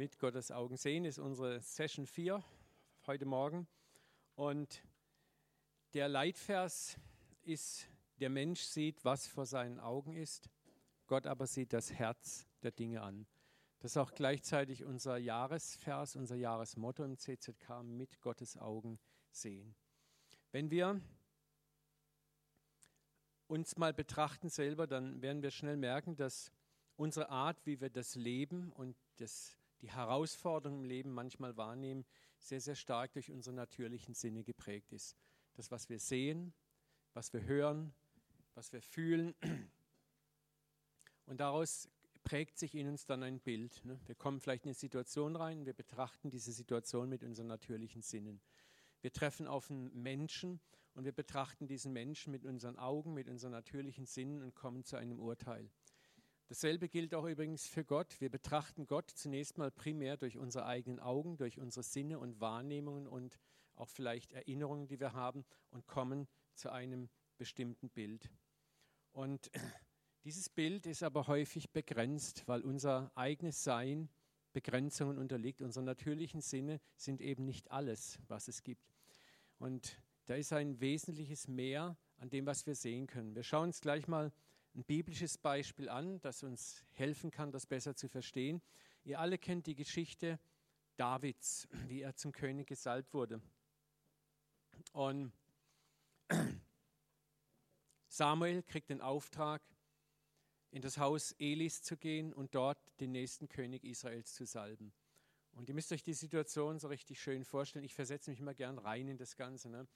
mit Gottes Augen sehen, ist unsere Session 4 heute Morgen. Und der Leitvers ist, der Mensch sieht, was vor seinen Augen ist, Gott aber sieht das Herz der Dinge an. Das ist auch gleichzeitig unser Jahresvers, unser Jahresmotto im CZK, mit Gottes Augen sehen. Wenn wir uns mal betrachten selber, dann werden wir schnell merken, dass unsere Art, wie wir das Leben und das, die Herausforderungen im Leben manchmal wahrnehmen, sehr, sehr stark durch unsere natürlichen Sinne geprägt ist. Das, was wir sehen, was wir hören, was wir fühlen. Und daraus prägt sich in uns dann ein Bild. Ne? Wir kommen vielleicht in eine Situation rein, wir betrachten diese Situation mit unseren natürlichen Sinnen. Wir treffen auf einen Menschen und wir betrachten diesen Menschen mit unseren Augen, mit unseren natürlichen Sinnen und kommen zu einem Urteil. Dasselbe gilt auch übrigens für Gott. Wir betrachten Gott zunächst mal primär durch unsere eigenen Augen, durch unsere Sinne und Wahrnehmungen und auch vielleicht Erinnerungen, die wir haben und kommen zu einem bestimmten Bild. Und dieses Bild ist aber häufig begrenzt, weil unser eigenes Sein Begrenzungen unterliegt. Unsere natürlichen Sinne sind eben nicht alles, was es gibt. Und da ist ein wesentliches Mehr an dem, was wir sehen können. Wir schauen uns gleich mal ein biblisches Beispiel an, das uns helfen kann, das besser zu verstehen. Ihr alle kennt die Geschichte Davids, wie er zum König gesalbt wurde. Und Samuel kriegt den Auftrag, in das Haus Elis zu gehen und dort den nächsten König Israels zu salben. Und ihr müsst euch die Situation so richtig schön vorstellen. Ich versetze mich immer gern rein in das Ganze. Ne?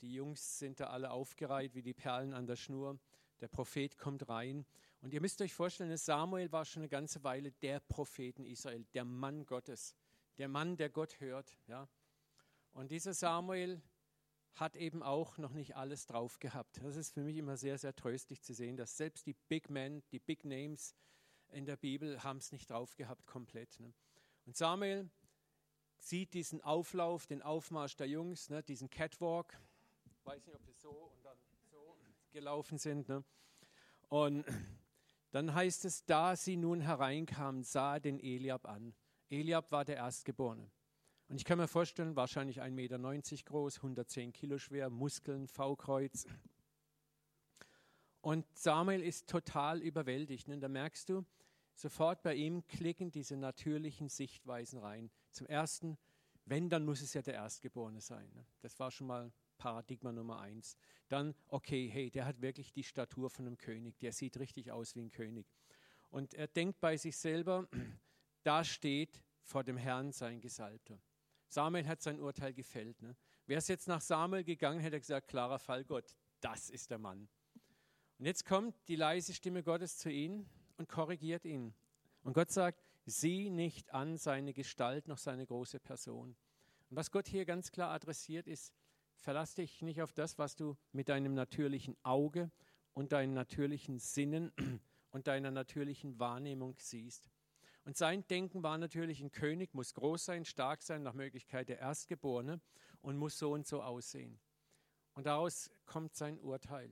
Die Jungs sind da alle aufgereiht wie die Perlen an der Schnur. Der Prophet kommt rein. Und ihr müsst euch vorstellen, Samuel war schon eine ganze Weile der Prophet in Israel, der Mann Gottes, der Mann, der Gott hört. Ja? Und dieser Samuel hat eben auch noch nicht alles drauf gehabt. Das ist für mich immer sehr, sehr tröstlich zu sehen, dass selbst die Big Men, die Big Names in der Bibel haben es nicht drauf gehabt komplett. Ne? Und Samuel sieht diesen Auflauf, den Aufmarsch der Jungs, ne, diesen Catwalk. Ich weiß nicht, ob das so und dann gelaufen sind. Ne? Und dann heißt es, da sie nun hereinkamen, sah den Eliab an. Eliab war der Erstgeborene. Und ich kann mir vorstellen, wahrscheinlich 1,90 Meter groß, 110 Kilo schwer, Muskeln, V-Kreuz. Und Samuel ist total überwältigt. Und da merkst du, sofort bei ihm klicken diese natürlichen Sichtweisen rein. Zum Ersten, wenn, dann muss es ja der Erstgeborene sein. Ne? Das war schon mal Paradigma Nummer eins. Dann, okay, hey, der hat wirklich die Statur von einem König. Der sieht richtig aus wie ein König. Und er denkt bei sich selber, da steht vor dem Herrn sein Gesalbter. Samuel hat sein Urteil gefällt. Ne? Wäre es jetzt nach Samuel gegangen, hätte er gesagt, klarer Fall Gott, das ist der Mann. Und jetzt kommt die leise Stimme Gottes zu ihm und korrigiert ihn. Und Gott sagt, sieh nicht an seine Gestalt noch seine große Person. Und was Gott hier ganz klar adressiert ist, verlass dich nicht auf das, was du mit deinem natürlichen Auge und deinen natürlichen Sinnen und deiner natürlichen Wahrnehmung siehst. Und sein Denken war natürlich, ein König muss groß sein, stark sein, nach Möglichkeit der Erstgeborene und muss so und so aussehen. Und daraus kommt sein Urteil.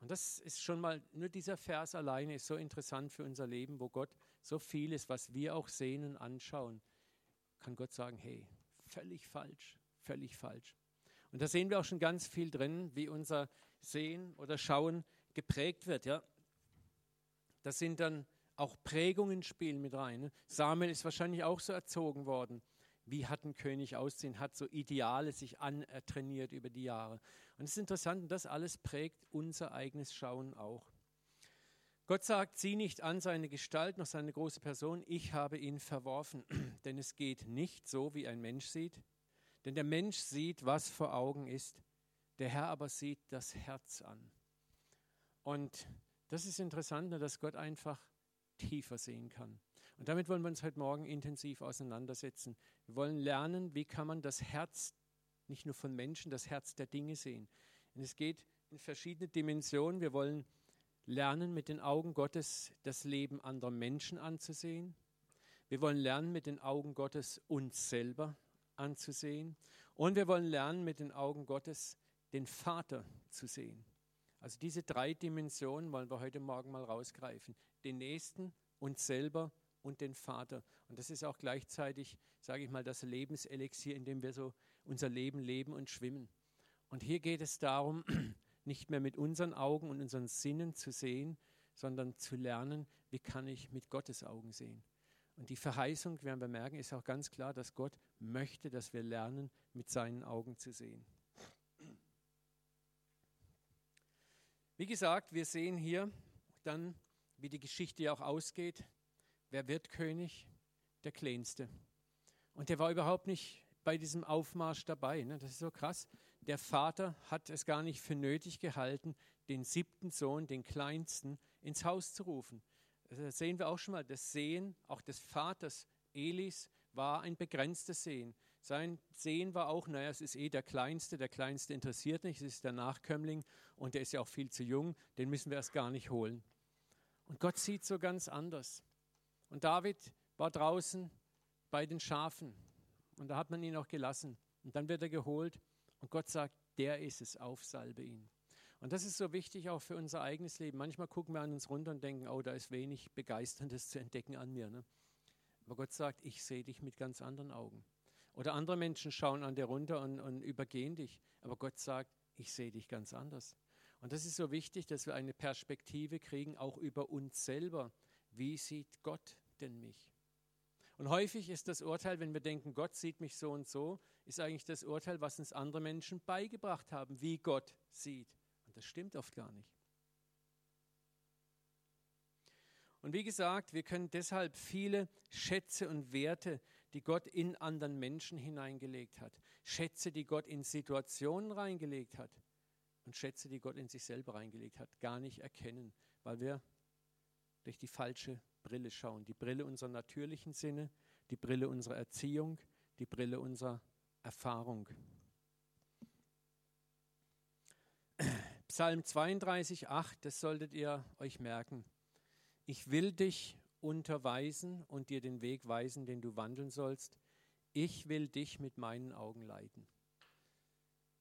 Und das ist schon mal, nur dieser Vers alleine ist so interessant für unser Leben, wo Gott so vieles, was wir auch sehen und anschauen, kann Gott sagen, hey, völlig falsch, völlig falsch. Und da sehen wir auch schon ganz viel drin, wie unser Sehen oder Schauen geprägt wird. Ja? Das sind dann auch Prägungen spielen mit rein. Ne? Samuel ist wahrscheinlich auch so erzogen worden. Wie hat ein König aussehen? Hat so Ideale sich antrainiert über die Jahre. Und es ist interessant, das alles prägt unser eigenes Schauen auch. Gott sagt, sieh nicht an seine Gestalt noch seine große Person, ich habe ihn verworfen. Denn es geht nicht so, wie ein Mensch sieht. Denn der Mensch sieht, was vor Augen ist. Der Herr aber sieht das Herz an. Und das ist interessant, ne, dass Gott einfach tiefer sehen kann. Und damit wollen wir uns heute Morgen intensiv auseinandersetzen. Wir wollen lernen, wie kann man das Herz nicht nur von Menschen, das Herz der Dinge sehen. Und es geht in verschiedene Dimensionen. Wir wollen lernen, mit den Augen Gottes das Leben anderer Menschen anzusehen. Wir wollen lernen, mit den Augen Gottes uns selber anzusehen. Und wir wollen lernen, mit den Augen Gottes den Vater zu sehen. Also diese drei Dimensionen wollen wir heute Morgen mal rausgreifen. Den Nächsten, uns selber und den Vater. Und das ist auch gleichzeitig, sage ich mal, das Lebenselixier, in dem wir so unser Leben leben und schwimmen. Und hier geht es darum, nicht mehr mit unseren Augen und unseren Sinnen zu sehen, sondern zu lernen, wie kann ich mit Gottes Augen sehen. Und die Verheißung, werden wir merken, ist auch ganz klar, dass Gott möchte, dass wir lernen, mit seinen Augen zu sehen. Wie gesagt, wir sehen hier dann, wie die Geschichte ja auch ausgeht. Wer wird König? Der Kleinste. Und der war überhaupt nicht bei diesem Aufmarsch dabei. Ne? Das ist so krass. Der Vater hat es gar nicht für nötig gehalten, den siebten Sohn, den kleinsten, ins Haus zu rufen. Das sehen wir auch schon mal. Das Sehen auch des Vaters Elis war ein begrenztes Sehen. Sein Sehen war auch, naja, es ist eh der Kleinste, der Kleinste interessiert nicht, es ist der Nachkömmling und der ist ja auch viel zu jung, den müssen wir erst gar nicht holen. Und Gott sieht so ganz anders. Und David war draußen bei den Schafen und da hat man ihn auch gelassen. Und dann wird er geholt und Gott sagt, der ist es, aufsalbe ihn. Und das ist so wichtig auch für unser eigenes Leben. Manchmal gucken wir an uns runter und denken, oh, da ist wenig Begeisterndes zu entdecken an mir. Ne? Aber Gott sagt, ich sehe dich mit ganz anderen Augen. Oder andere Menschen schauen an dir runter und, und übergehen dich. Aber Gott sagt, ich sehe dich ganz anders. Und das ist so wichtig, dass wir eine Perspektive kriegen, auch über uns selber. Wie sieht Gott denn mich? Und häufig ist das Urteil, wenn wir denken, Gott sieht mich so und so, ist eigentlich das Urteil, was uns andere Menschen beigebracht haben, wie Gott sieht. Und das stimmt oft gar nicht. Und wie gesagt, wir können deshalb viele Schätze und Werte die Gott in anderen Menschen hineingelegt hat. Schätze, die Gott in Situationen reingelegt hat. Und Schätze, die Gott in sich selber reingelegt hat, gar nicht erkennen, weil wir durch die falsche Brille schauen. Die Brille unserer natürlichen Sinne, die Brille unserer Erziehung, die Brille unserer Erfahrung. Psalm 32, 8, das solltet ihr euch merken. Ich will dich unterweisen und dir den Weg weisen, den du wandeln sollst. Ich will dich mit meinen Augen leiten.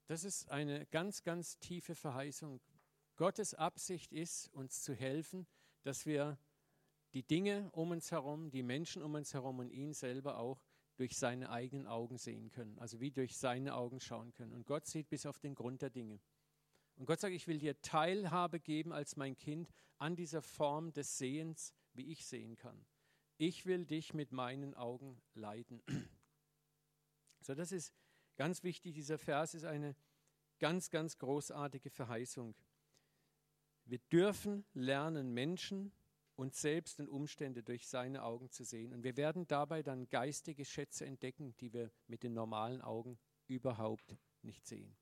Das ist eine ganz, ganz tiefe Verheißung. Gottes Absicht ist, uns zu helfen, dass wir die Dinge um uns herum, die Menschen um uns herum und ihn selber auch durch seine eigenen Augen sehen können. Also wie durch seine Augen schauen können. Und Gott sieht bis auf den Grund der Dinge. Und Gott sagt, ich will dir Teilhabe geben als mein Kind an dieser Form des Sehens, wie ich sehen kann. Ich will dich mit meinen Augen leiten. So, das ist ganz wichtig. Dieser Vers ist eine ganz, ganz großartige Verheißung. Wir dürfen lernen, Menschen, uns selbst und Umstände durch seine Augen zu sehen. Und wir werden dabei dann geistige Schätze entdecken, die wir mit den normalen Augen überhaupt nicht sehen.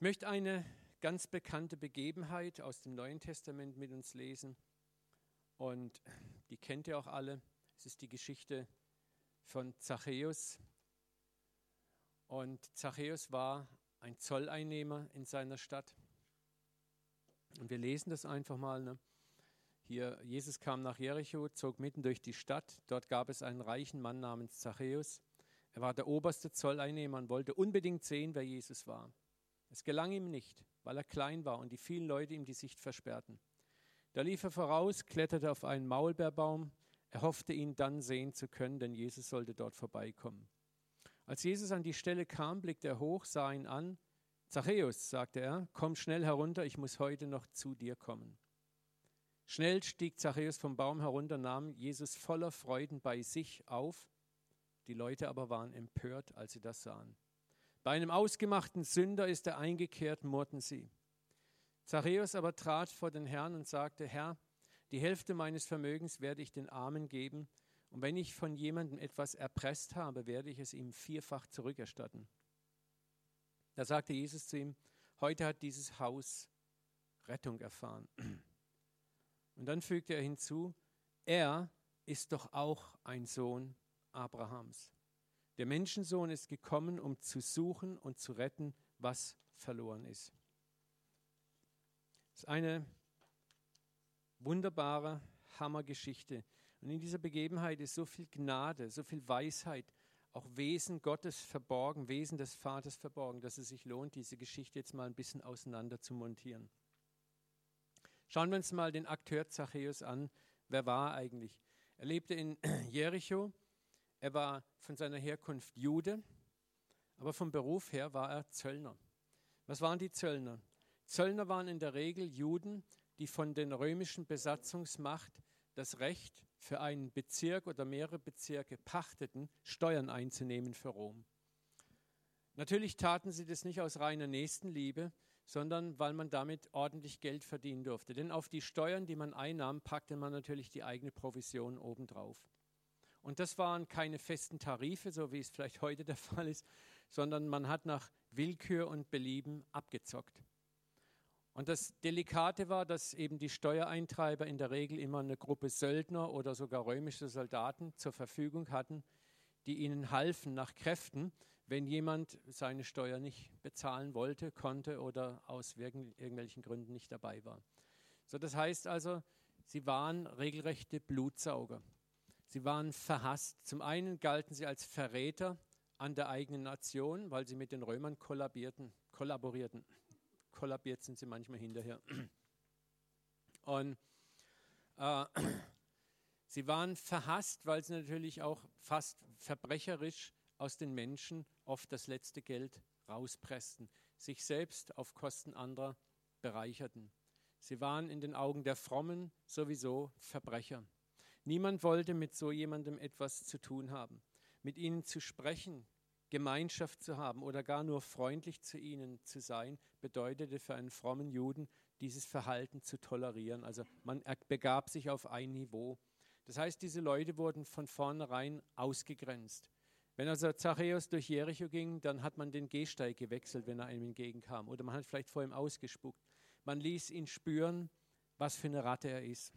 Ich möchte eine ganz bekannte Begebenheit aus dem Neuen Testament mit uns lesen. Und die kennt ihr auch alle. Es ist die Geschichte von Zachäus. Und Zachäus war ein Zolleinnehmer in seiner Stadt. Und wir lesen das einfach mal. Ne? Hier, Jesus kam nach Jericho, zog mitten durch die Stadt. Dort gab es einen reichen Mann namens Zachäus. Er war der oberste Zolleinnehmer und wollte unbedingt sehen, wer Jesus war. Es gelang ihm nicht weil er klein war und die vielen Leute ihm die Sicht versperrten. Da lief er voraus, kletterte auf einen Maulbeerbaum, er hoffte ihn dann sehen zu können, denn Jesus sollte dort vorbeikommen. Als Jesus an die Stelle kam, blickte er hoch, sah ihn an. Zachäus, sagte er, komm schnell herunter, ich muss heute noch zu dir kommen. Schnell stieg Zachäus vom Baum herunter, nahm Jesus voller Freuden bei sich auf. Die Leute aber waren empört, als sie das sahen. Bei einem ausgemachten Sünder ist er eingekehrt, murrten sie. Zachäus aber trat vor den Herrn und sagte, Herr, die Hälfte meines Vermögens werde ich den Armen geben, und wenn ich von jemandem etwas erpresst habe, werde ich es ihm vierfach zurückerstatten. Da sagte Jesus zu ihm, heute hat dieses Haus Rettung erfahren. Und dann fügte er hinzu, er ist doch auch ein Sohn Abrahams. Der Menschensohn ist gekommen, um zu suchen und zu retten, was verloren ist. Das ist eine wunderbare Hammergeschichte. Und in dieser Begebenheit ist so viel Gnade, so viel Weisheit, auch Wesen Gottes verborgen, Wesen des Vaters verborgen, dass es sich lohnt, diese Geschichte jetzt mal ein bisschen auseinander zu montieren. Schauen wir uns mal den Akteur Zachäus an. Wer war er eigentlich? Er lebte in Jericho. Er war von seiner Herkunft Jude, aber vom Beruf her war er Zöllner. Was waren die Zöllner? Zöllner waren in der Regel Juden, die von den römischen Besatzungsmacht das Recht für einen Bezirk oder mehrere Bezirke pachteten, Steuern einzunehmen für Rom. Natürlich taten sie das nicht aus reiner Nächstenliebe, sondern weil man damit ordentlich Geld verdienen durfte. Denn auf die Steuern, die man einnahm, packte man natürlich die eigene Provision obendrauf. Und das waren keine festen Tarife, so wie es vielleicht heute der Fall ist, sondern man hat nach Willkür und Belieben abgezockt. Und das Delikate war, dass eben die Steuereintreiber in der Regel immer eine Gruppe Söldner oder sogar römische Soldaten zur Verfügung hatten, die ihnen halfen nach Kräften, wenn jemand seine Steuer nicht bezahlen wollte, konnte oder aus irgendwelchen Gründen nicht dabei war. So, das heißt also, sie waren regelrechte Blutsauger. Sie waren verhasst. Zum einen galten sie als Verräter an der eigenen Nation, weil sie mit den Römern kollaborierten. kollaborierten kollabiert sind sie manchmal hinterher. Und äh, sie waren verhasst, weil sie natürlich auch fast verbrecherisch aus den Menschen oft das letzte Geld rauspressten, sich selbst auf Kosten anderer bereicherten. Sie waren in den Augen der Frommen sowieso Verbrecher. Niemand wollte mit so jemandem etwas zu tun haben. Mit ihnen zu sprechen, Gemeinschaft zu haben oder gar nur freundlich zu ihnen zu sein, bedeutete für einen frommen Juden, dieses Verhalten zu tolerieren. Also man begab sich auf ein Niveau. Das heißt, diese Leute wurden von vornherein ausgegrenzt. Wenn also Zachäus durch Jericho ging, dann hat man den Gehsteig gewechselt, wenn er einem entgegenkam. Oder man hat vielleicht vor ihm ausgespuckt. Man ließ ihn spüren, was für eine Ratte er ist.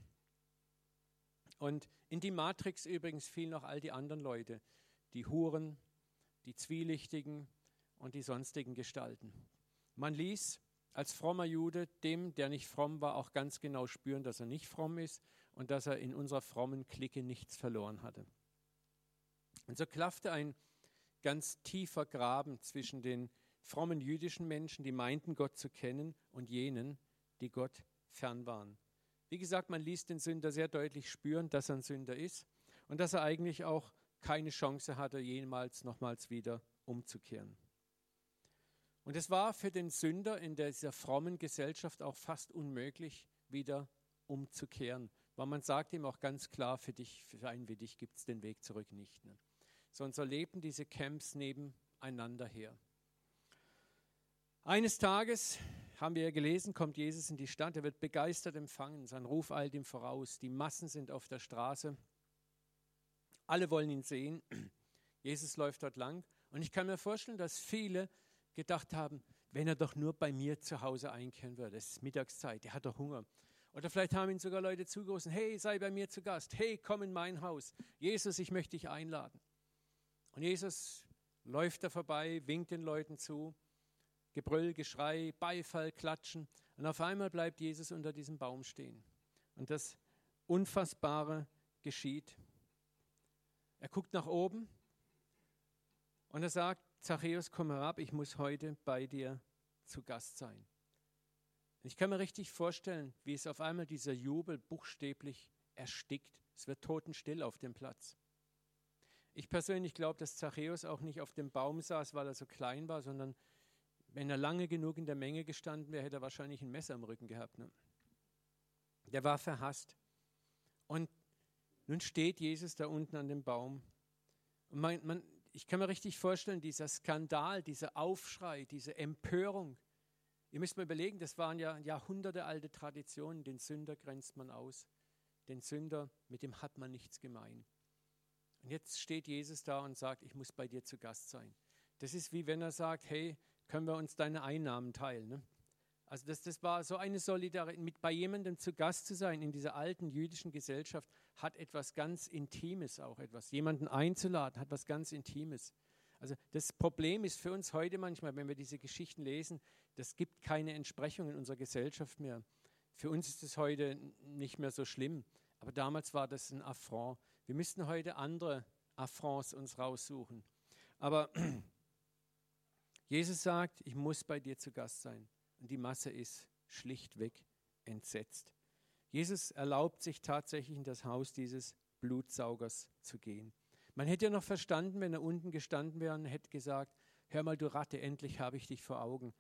Und in die Matrix übrigens fielen auch all die anderen Leute, die Huren, die zwielichtigen und die sonstigen Gestalten. Man ließ als frommer Jude dem, der nicht fromm war, auch ganz genau spüren, dass er nicht fromm ist und dass er in unserer frommen Clique nichts verloren hatte. Und so klaffte ein ganz tiefer Graben zwischen den frommen jüdischen Menschen, die meinten, Gott zu kennen, und jenen, die Gott fern waren. Wie gesagt, man ließ den Sünder sehr deutlich spüren, dass er ein Sünder ist und dass er eigentlich auch keine Chance hatte, jemals nochmals wieder umzukehren. Und es war für den Sünder in dieser frommen Gesellschaft auch fast unmöglich, wieder umzukehren, weil man sagt ihm auch ganz klar, für dich, für einen wie dich gibt es den Weg zurück nicht. Ne? Sondern so lebten diese Camps nebeneinander her. Eines Tages, haben wir ja gelesen, kommt Jesus in die Stadt, er wird begeistert empfangen, sein Ruf eilt ihm voraus, die Massen sind auf der Straße, alle wollen ihn sehen. Jesus läuft dort lang. Und ich kann mir vorstellen, dass viele gedacht haben, wenn er doch nur bei mir zu Hause einkehren würde. Es ist Mittagszeit, er hat doch Hunger. Oder vielleicht haben ihn sogar Leute zugerufen, hey, sei bei mir zu Gast, hey, komm in mein Haus. Jesus, ich möchte dich einladen. Und Jesus läuft da vorbei, winkt den Leuten zu, Gebrüll, Geschrei, Beifall, Klatschen. Und auf einmal bleibt Jesus unter diesem Baum stehen. Und das Unfassbare geschieht. Er guckt nach oben und er sagt, Zachäus, komm herab, ich muss heute bei dir zu Gast sein. Ich kann mir richtig vorstellen, wie es auf einmal dieser Jubel buchstäblich erstickt. Es wird totenstill auf dem Platz. Ich persönlich glaube, dass Zachäus auch nicht auf dem Baum saß, weil er so klein war, sondern wenn er lange genug in der Menge gestanden wäre, hätte er wahrscheinlich ein Messer im Rücken gehabt. Ne? Der war verhasst. Und nun steht Jesus da unten an dem Baum. Und man, man, ich kann mir richtig vorstellen, dieser Skandal, dieser Aufschrei, diese Empörung. Ihr müsst mal überlegen, das waren ja Jahrhunderte alte Traditionen. Den Sünder grenzt man aus. Den Sünder, mit dem hat man nichts gemein. Und jetzt steht Jesus da und sagt, ich muss bei dir zu Gast sein. Das ist wie wenn er sagt, hey, können wir uns deine Einnahmen teilen? Ne? Also das, das war so eine Solidarität, mit bei jemandem zu Gast zu sein in dieser alten jüdischen Gesellschaft, hat etwas ganz Intimes auch etwas. Jemanden einzuladen, hat was ganz Intimes. Also das Problem ist für uns heute manchmal, wenn wir diese Geschichten lesen, das gibt keine Entsprechung in unserer Gesellschaft mehr. Für uns ist es heute nicht mehr so schlimm, aber damals war das ein Affront. Wir müssten heute andere Affronts uns raussuchen. Aber Jesus sagt, ich muss bei dir zu Gast sein. Und die Masse ist schlichtweg entsetzt. Jesus erlaubt sich tatsächlich in das Haus dieses Blutsaugers zu gehen. Man hätte ja noch verstanden, wenn er unten gestanden wäre und hätte gesagt, hör mal, du Ratte, endlich habe ich dich vor Augen.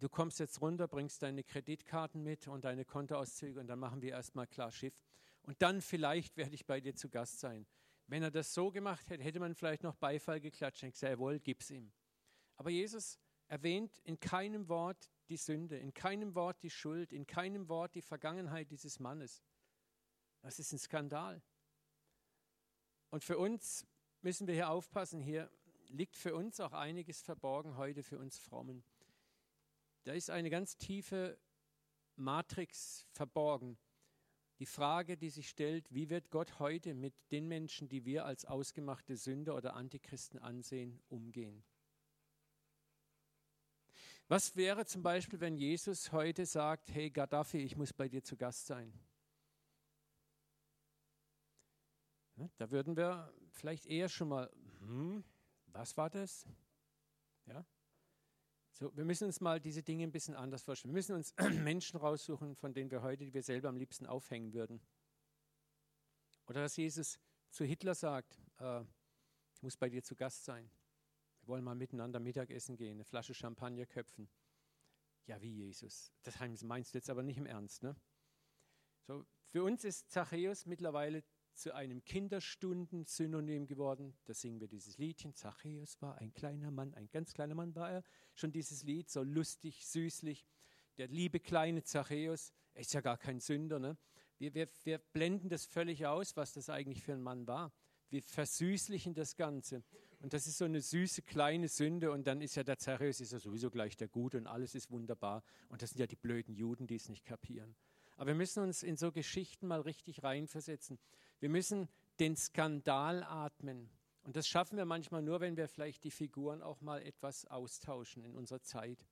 Du kommst jetzt runter, bringst deine Kreditkarten mit und deine Kontoauszüge und dann machen wir erstmal klar Schiff. Und dann vielleicht werde ich bei dir zu Gast sein. Wenn er das so gemacht hätte, hätte man vielleicht noch Beifall geklatscht und gesagt, jawohl, gib's ihm. Aber Jesus erwähnt in keinem Wort die Sünde, in keinem Wort die Schuld, in keinem Wort die Vergangenheit dieses Mannes. Das ist ein Skandal. Und für uns müssen wir hier aufpassen, hier liegt für uns auch einiges verborgen heute für uns Frommen. Da ist eine ganz tiefe Matrix verborgen. Die Frage, die sich stellt, wie wird Gott heute mit den Menschen, die wir als ausgemachte Sünder oder Antichristen ansehen, umgehen? Was wäre zum Beispiel, wenn Jesus heute sagt, hey Gaddafi, ich muss bei dir zu Gast sein? Da würden wir vielleicht eher schon mal, hm, was war das? Ja? So, wir müssen uns mal diese Dinge ein bisschen anders vorstellen. Wir müssen uns Menschen raussuchen, von denen wir heute, die wir selber am liebsten aufhängen würden. Oder dass Jesus zu Hitler sagt, äh, ich muss bei dir zu Gast sein. Wollen mal miteinander Mittagessen gehen, eine Flasche Champagner köpfen. Ja, wie Jesus? Das meinst du jetzt aber nicht im Ernst, ne? So, für uns ist Zachäus mittlerweile zu einem Kinderstunden-Synonym geworden. Da singen wir dieses Liedchen. Zachäus war ein kleiner Mann, ein ganz kleiner Mann war er. Schon dieses Lied, so lustig, süßlich. Der liebe kleine Zachäus, er ist ja gar kein Sünder. Ne? Wir, wir, wir blenden das völlig aus, was das eigentlich für ein Mann war. Wir versüßlichen das Ganze. Und das ist so eine süße kleine Sünde und dann ist ja der Zachäus ist ja sowieso gleich der Gute und alles ist wunderbar. Und das sind ja die blöden Juden, die es nicht kapieren. Aber wir müssen uns in so Geschichten mal richtig reinversetzen. Wir müssen den Skandal atmen. Und das schaffen wir manchmal nur, wenn wir vielleicht die Figuren auch mal etwas austauschen in unserer Zeit.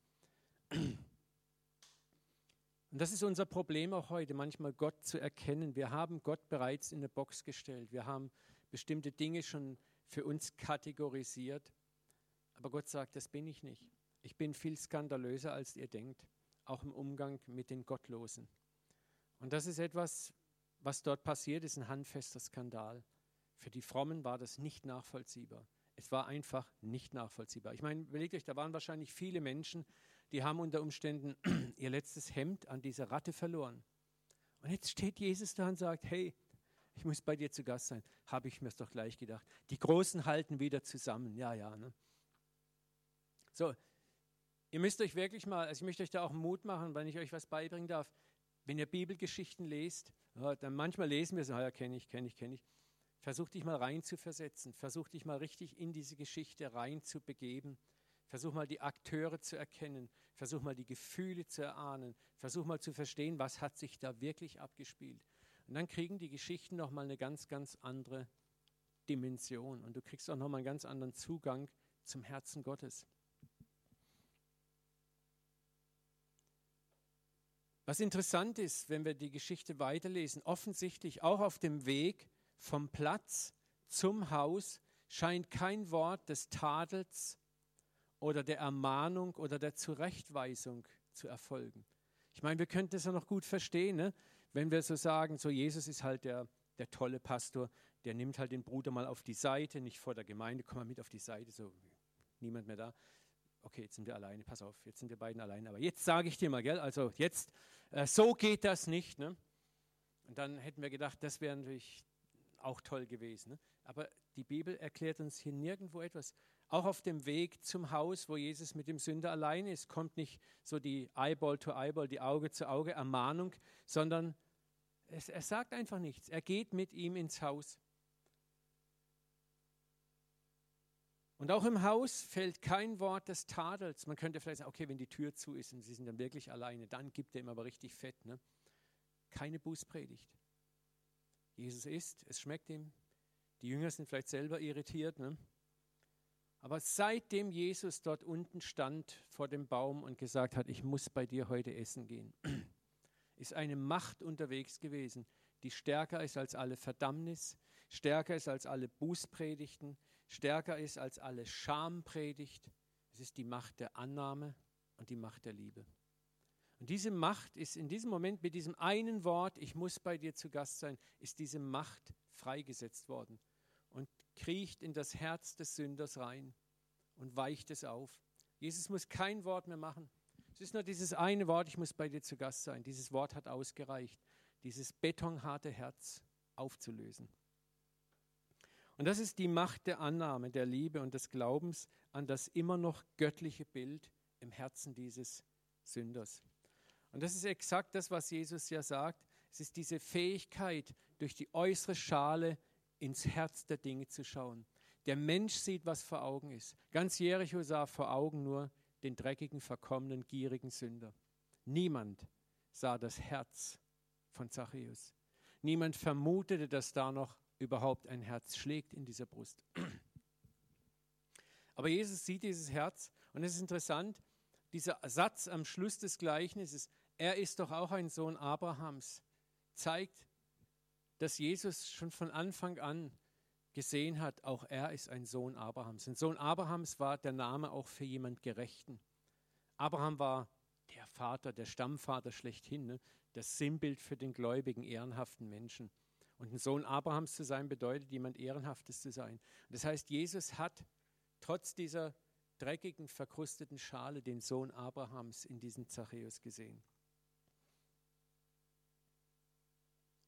Und das ist unser Problem auch heute, manchmal Gott zu erkennen. Wir haben Gott bereits in eine Box gestellt. Wir haben bestimmte Dinge schon für uns kategorisiert. Aber Gott sagt, das bin ich nicht. Ich bin viel skandalöser, als ihr denkt, auch im Umgang mit den Gottlosen. Und das ist etwas, was dort passiert, ist ein handfester Skandal. Für die Frommen war das nicht nachvollziehbar. Es war einfach nicht nachvollziehbar. Ich meine, überlegt euch, da waren wahrscheinlich viele Menschen, die haben unter Umständen ihr letztes Hemd an diese Ratte verloren. Und jetzt steht Jesus da und sagt, hey, ich muss bei dir zu Gast sein. Habe ich mir doch gleich gedacht. Die Großen halten wieder zusammen. Ja, ja. Ne? So, ihr müsst euch wirklich mal, also ich möchte euch da auch Mut machen, wenn ich euch was beibringen darf. Wenn ihr Bibelgeschichten lest, ja, dann manchmal lesen wir so, ja, kenne ich, kenne ich, kenne ich. Versuch dich mal rein zu versetzen. Versuch dich mal richtig in diese Geschichte rein zu begeben. Versuch mal die Akteure zu erkennen. Versuch mal die Gefühle zu erahnen. Versuch mal zu verstehen, was hat sich da wirklich abgespielt. Und dann kriegen die Geschichten nochmal eine ganz, ganz andere Dimension. Und du kriegst auch nochmal einen ganz anderen Zugang zum Herzen Gottes. Was interessant ist, wenn wir die Geschichte weiterlesen, offensichtlich auch auf dem Weg vom Platz zum Haus scheint kein Wort des Tadels oder der Ermahnung oder der Zurechtweisung zu erfolgen. Ich meine, wir könnten das ja noch gut verstehen. Ne? Wenn wir so sagen, so Jesus ist halt der, der tolle Pastor, der nimmt halt den Bruder mal auf die Seite, nicht vor der Gemeinde, komm mal mit auf die Seite, so niemand mehr da. Okay, jetzt sind wir alleine, pass auf, jetzt sind wir beiden alleine. Aber jetzt sage ich dir mal, gell, also jetzt, äh, so geht das nicht. Ne? Und dann hätten wir gedacht, das wäre natürlich auch toll gewesen. Ne? Aber die Bibel erklärt uns hier nirgendwo etwas. Auch auf dem Weg zum Haus, wo Jesus mit dem Sünder allein ist, kommt nicht so die Eyeball to Eyeball, die Auge zu Auge Ermahnung, sondern es, er sagt einfach nichts. Er geht mit ihm ins Haus. Und auch im Haus fällt kein Wort des Tadels. Man könnte vielleicht sagen, okay, wenn die Tür zu ist und sie sind dann wirklich alleine, dann gibt er ihm aber richtig fett. Ne? Keine Bußpredigt. Jesus isst, es schmeckt ihm. Die Jünger sind vielleicht selber irritiert. Ne? Aber seitdem Jesus dort unten stand vor dem Baum und gesagt hat, ich muss bei dir heute essen gehen, ist eine Macht unterwegs gewesen, die stärker ist als alle Verdammnis, stärker ist als alle Bußpredigten, stärker ist als alle Schampredigt. Es ist die Macht der Annahme und die Macht der Liebe. Und diese Macht ist in diesem Moment mit diesem einen Wort, ich muss bei dir zu Gast sein, ist diese Macht freigesetzt worden und kriecht in das Herz des Sünders rein und weicht es auf. Jesus muss kein Wort mehr machen. Es ist nur dieses eine Wort, ich muss bei dir zu Gast sein. Dieses Wort hat ausgereicht, dieses betonharte Herz aufzulösen. Und das ist die Macht der Annahme, der Liebe und des Glaubens an das immer noch göttliche Bild im Herzen dieses Sünders. Und das ist exakt das, was Jesus ja sagt. Es ist diese Fähigkeit, durch die äußere Schale ins Herz der Dinge zu schauen. Der Mensch sieht, was vor Augen ist. Ganz Jericho sah vor Augen nur den dreckigen, verkommenen, gierigen Sünder. Niemand sah das Herz von Zachäus. Niemand vermutete, dass da noch überhaupt ein Herz schlägt in dieser Brust. Aber Jesus sieht dieses Herz und es ist interessant, dieser Satz am Schluss des Gleichnisses, er ist doch auch ein Sohn Abrahams, zeigt, dass Jesus schon von Anfang an gesehen hat, auch er ist ein Sohn Abrahams. Ein Sohn Abrahams war der Name auch für jemand Gerechten. Abraham war der Vater, der Stammvater schlechthin, ne? das Sinnbild für den gläubigen, ehrenhaften Menschen. Und ein Sohn Abrahams zu sein bedeutet, jemand Ehrenhaftes zu sein. Das heißt, Jesus hat trotz dieser dreckigen, verkrusteten Schale den Sohn Abrahams in diesem Zachäus gesehen.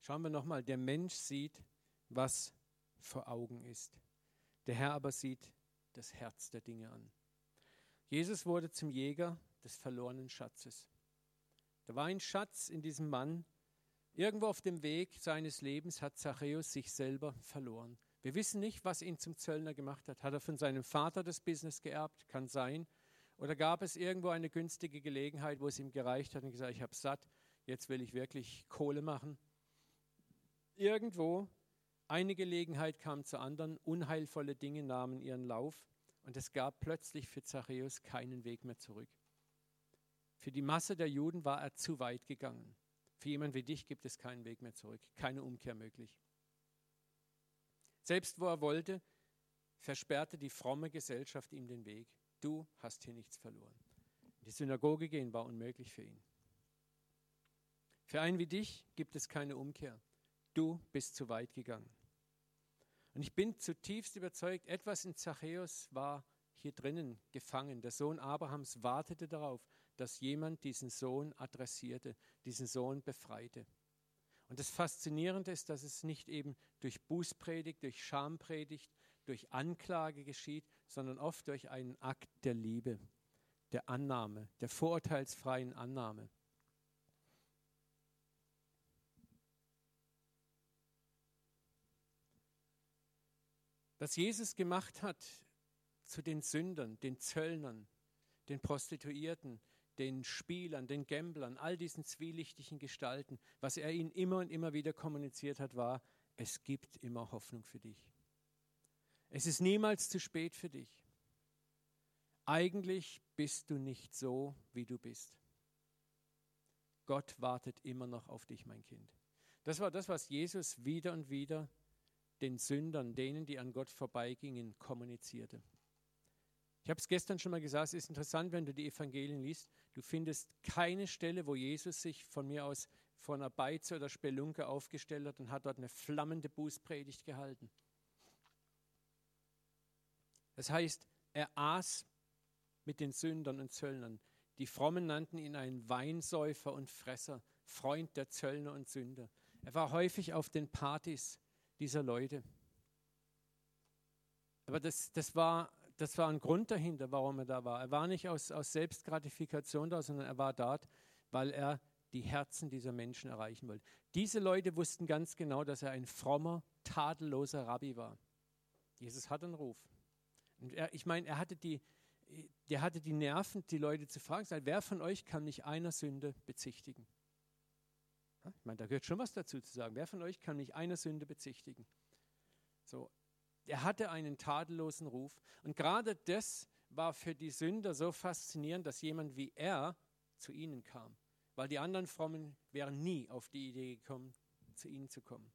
Schauen wir nochmal, der Mensch sieht, was vor Augen ist. Der Herr aber sieht das Herz der Dinge an. Jesus wurde zum Jäger des verlorenen Schatzes. Da war ein Schatz in diesem Mann. Irgendwo auf dem Weg seines Lebens hat Zachäus sich selber verloren. Wir wissen nicht, was ihn zum Zöllner gemacht hat. Hat er von seinem Vater das Business geerbt? Kann sein. Oder gab es irgendwo eine günstige Gelegenheit, wo es ihm gereicht hat und gesagt, ich habe satt, jetzt will ich wirklich Kohle machen. Irgendwo eine Gelegenheit kam zur anderen, unheilvolle Dinge nahmen ihren Lauf und es gab plötzlich für Zachäus keinen Weg mehr zurück. Für die Masse der Juden war er zu weit gegangen. Für jemanden wie dich gibt es keinen Weg mehr zurück, keine Umkehr möglich. Selbst wo er wollte, versperrte die fromme Gesellschaft ihm den Weg. Du hast hier nichts verloren. Die Synagoge gehen war unmöglich für ihn. Für einen wie dich gibt es keine Umkehr du bist zu weit gegangen. Und ich bin zutiefst überzeugt, etwas in Zachäus war hier drinnen gefangen. Der Sohn Abrahams wartete darauf, dass jemand diesen Sohn adressierte, diesen Sohn befreite. Und das Faszinierende ist, dass es nicht eben durch Bußpredigt, durch Schampredigt, durch Anklage geschieht, sondern oft durch einen Akt der Liebe, der Annahme, der vorurteilsfreien Annahme. Was Jesus gemacht hat zu den Sündern, den Zöllnern, den Prostituierten, den Spielern, den Gamblern, all diesen zwielichtigen Gestalten, was er ihnen immer und immer wieder kommuniziert hat, war, es gibt immer Hoffnung für dich. Es ist niemals zu spät für dich. Eigentlich bist du nicht so, wie du bist. Gott wartet immer noch auf dich, mein Kind. Das war das, was Jesus wieder und wieder den Sündern, denen, die an Gott vorbeigingen, kommunizierte. Ich habe es gestern schon mal gesagt, es ist interessant, wenn du die Evangelien liest, du findest keine Stelle, wo Jesus sich von mir aus vor einer Beize oder Spelunke aufgestellt hat und hat dort eine flammende Bußpredigt gehalten. Das heißt, er aß mit den Sündern und Zöllnern. Die Frommen nannten ihn einen Weinsäufer und Fresser, Freund der Zöllner und Sünder. Er war häufig auf den Partys dieser Leute. Aber das, das, war, das war ein Grund dahinter, warum er da war. Er war nicht aus, aus Selbstgratifikation da, sondern er war dort, weil er die Herzen dieser Menschen erreichen wollte. Diese Leute wussten ganz genau, dass er ein frommer, tadelloser Rabbi war. Jesus hat einen Ruf. Er, ich meine, er hatte die, der hatte die Nerven, die Leute zu fragen, wer von euch kann mich einer Sünde bezichtigen? Ich meine, da gehört schon was dazu zu sagen. Wer von euch kann mich einer Sünde bezichtigen? So, er hatte einen tadellosen Ruf. Und gerade das war für die Sünder so faszinierend, dass jemand wie er zu ihnen kam. Weil die anderen Frommen wären nie auf die Idee gekommen, zu ihnen zu kommen.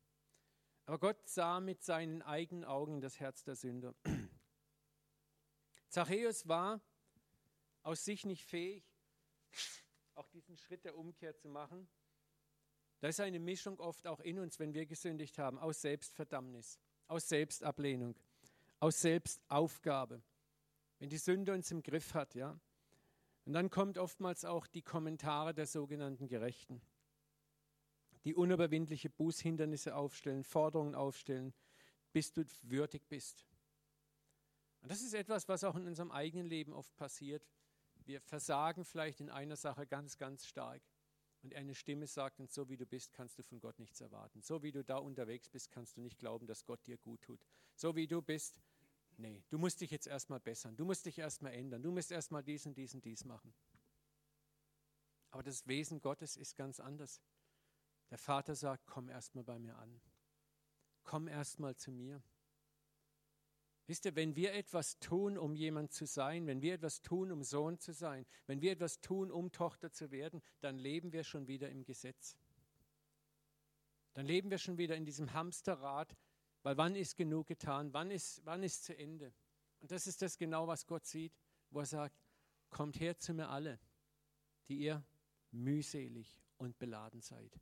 Aber Gott sah mit seinen eigenen Augen das Herz der Sünder. Zachäus war aus sich nicht fähig, auch diesen Schritt der Umkehr zu machen. Da ist eine Mischung oft auch in uns, wenn wir gesündigt haben, aus Selbstverdammnis, aus Selbstablehnung, aus Selbstaufgabe. Wenn die Sünde uns im Griff hat, ja. Und dann kommt oftmals auch die Kommentare der sogenannten Gerechten, die unüberwindliche Bußhindernisse aufstellen, Forderungen aufstellen, bis du würdig bist. Und das ist etwas, was auch in unserem eigenen Leben oft passiert. Wir versagen vielleicht in einer Sache ganz, ganz stark. Und eine Stimme sagt uns, so wie du bist, kannst du von Gott nichts erwarten. So wie du da unterwegs bist, kannst du nicht glauben, dass Gott dir gut tut. So wie du bist, nee, du musst dich jetzt erstmal bessern, du musst dich erstmal ändern, du musst erstmal dies und dies und dies machen. Aber das Wesen Gottes ist ganz anders. Der Vater sagt, komm erstmal bei mir an. Komm erstmal zu mir. Wisst ihr, wenn wir etwas tun, um jemand zu sein, wenn wir etwas tun, um Sohn zu sein, wenn wir etwas tun, um Tochter zu werden, dann leben wir schon wieder im Gesetz. Dann leben wir schon wieder in diesem Hamsterrad, weil wann ist genug getan, wann ist, wann ist zu Ende? Und das ist das genau, was Gott sieht, wo er sagt, kommt her zu mir alle, die ihr mühselig und beladen seid.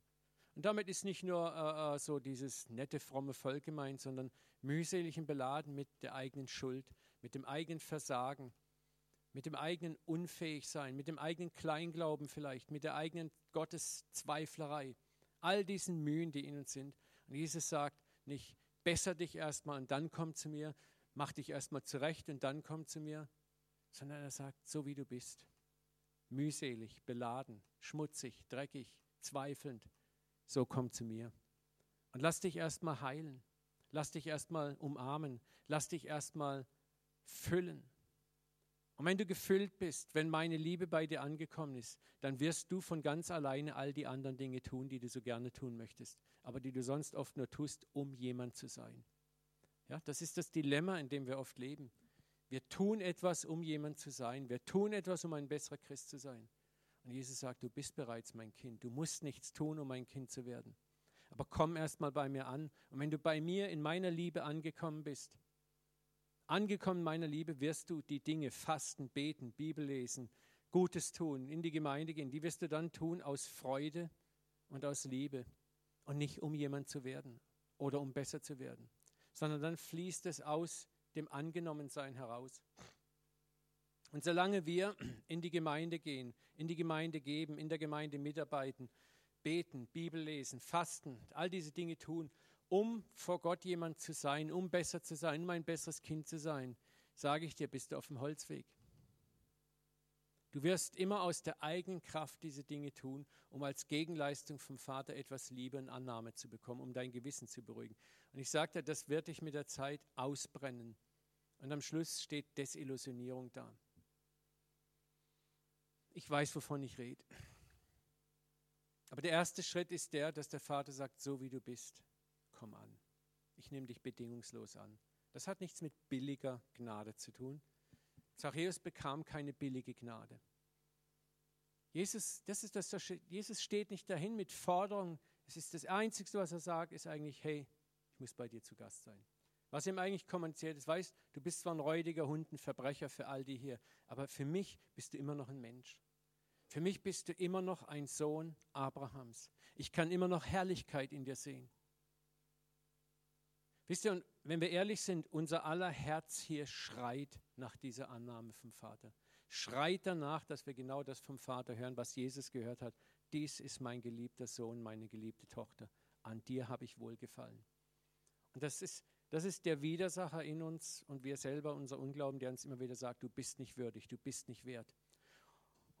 Und damit ist nicht nur äh, äh, so dieses nette, fromme Volk gemeint, sondern mühselig und beladen mit der eigenen Schuld, mit dem eigenen Versagen, mit dem eigenen Unfähigsein, mit dem eigenen Kleinglauben vielleicht, mit der eigenen Gotteszweiflerei. All diesen Mühen, die in uns sind. Und Jesus sagt nicht, besser dich erstmal und dann komm zu mir, mach dich erstmal zurecht und dann komm zu mir, sondern er sagt, so wie du bist. Mühselig, beladen, schmutzig, dreckig, zweifelnd, so komm zu mir. Und lass dich erstmal heilen. Lass dich erstmal umarmen. Lass dich erstmal füllen. Und wenn du gefüllt bist, wenn meine Liebe bei dir angekommen ist, dann wirst du von ganz alleine all die anderen Dinge tun, die du so gerne tun möchtest, aber die du sonst oft nur tust, um jemand zu sein. Ja, das ist das Dilemma, in dem wir oft leben. Wir tun etwas, um jemand zu sein. Wir tun etwas, um ein besserer Christ zu sein. Und Jesus sagt, du bist bereits mein Kind. Du musst nichts tun, um mein Kind zu werden. Aber komm erst mal bei mir an. Und wenn du bei mir in meiner Liebe angekommen bist, angekommen in meiner Liebe, wirst du die Dinge fasten, beten, Bibel lesen, Gutes tun, in die Gemeinde gehen. Die wirst du dann tun aus Freude und aus Liebe und nicht um jemand zu werden oder um besser zu werden, sondern dann fließt es aus dem Angenommensein heraus. Und solange wir in die Gemeinde gehen, in die Gemeinde geben, in der Gemeinde mitarbeiten, beten, Bibel lesen, fasten, all diese Dinge tun, um vor Gott jemand zu sein, um besser zu sein, um ein besseres Kind zu sein, sage ich dir, bist du auf dem Holzweg. Du wirst immer aus der eigenen Kraft diese Dinge tun, um als Gegenleistung vom Vater etwas Liebe und Annahme zu bekommen, um dein Gewissen zu beruhigen. Und ich sagte, das wird dich mit der Zeit ausbrennen. Und am Schluss steht Desillusionierung da. Ich weiß, wovon ich rede. Aber der erste Schritt ist der, dass der Vater sagt, so wie du bist, komm an. Ich nehme dich bedingungslos an. Das hat nichts mit billiger Gnade zu tun. Zachäus bekam keine billige Gnade. Jesus, das ist das, Jesus steht nicht dahin mit Forderungen. Es ist das Einzige, was er sagt, ist eigentlich, hey, ich muss bei dir zu Gast sein. Was ihm eigentlich kommuniziert ist, weißt, du bist zwar ein räudiger Hund, ein Verbrecher für all die hier, aber für mich bist du immer noch ein Mensch. Für mich bist du immer noch ein Sohn Abrahams. Ich kann immer noch Herrlichkeit in dir sehen. Wisst ihr, und wenn wir ehrlich sind, unser aller Herz hier schreit nach dieser Annahme vom Vater. Schreit danach, dass wir genau das vom Vater hören, was Jesus gehört hat. Dies ist mein geliebter Sohn, meine geliebte Tochter. An dir habe ich wohlgefallen. Und das ist, das ist der Widersacher in uns und wir selber, unser Unglauben, der uns immer wieder sagt, du bist nicht würdig, du bist nicht wert.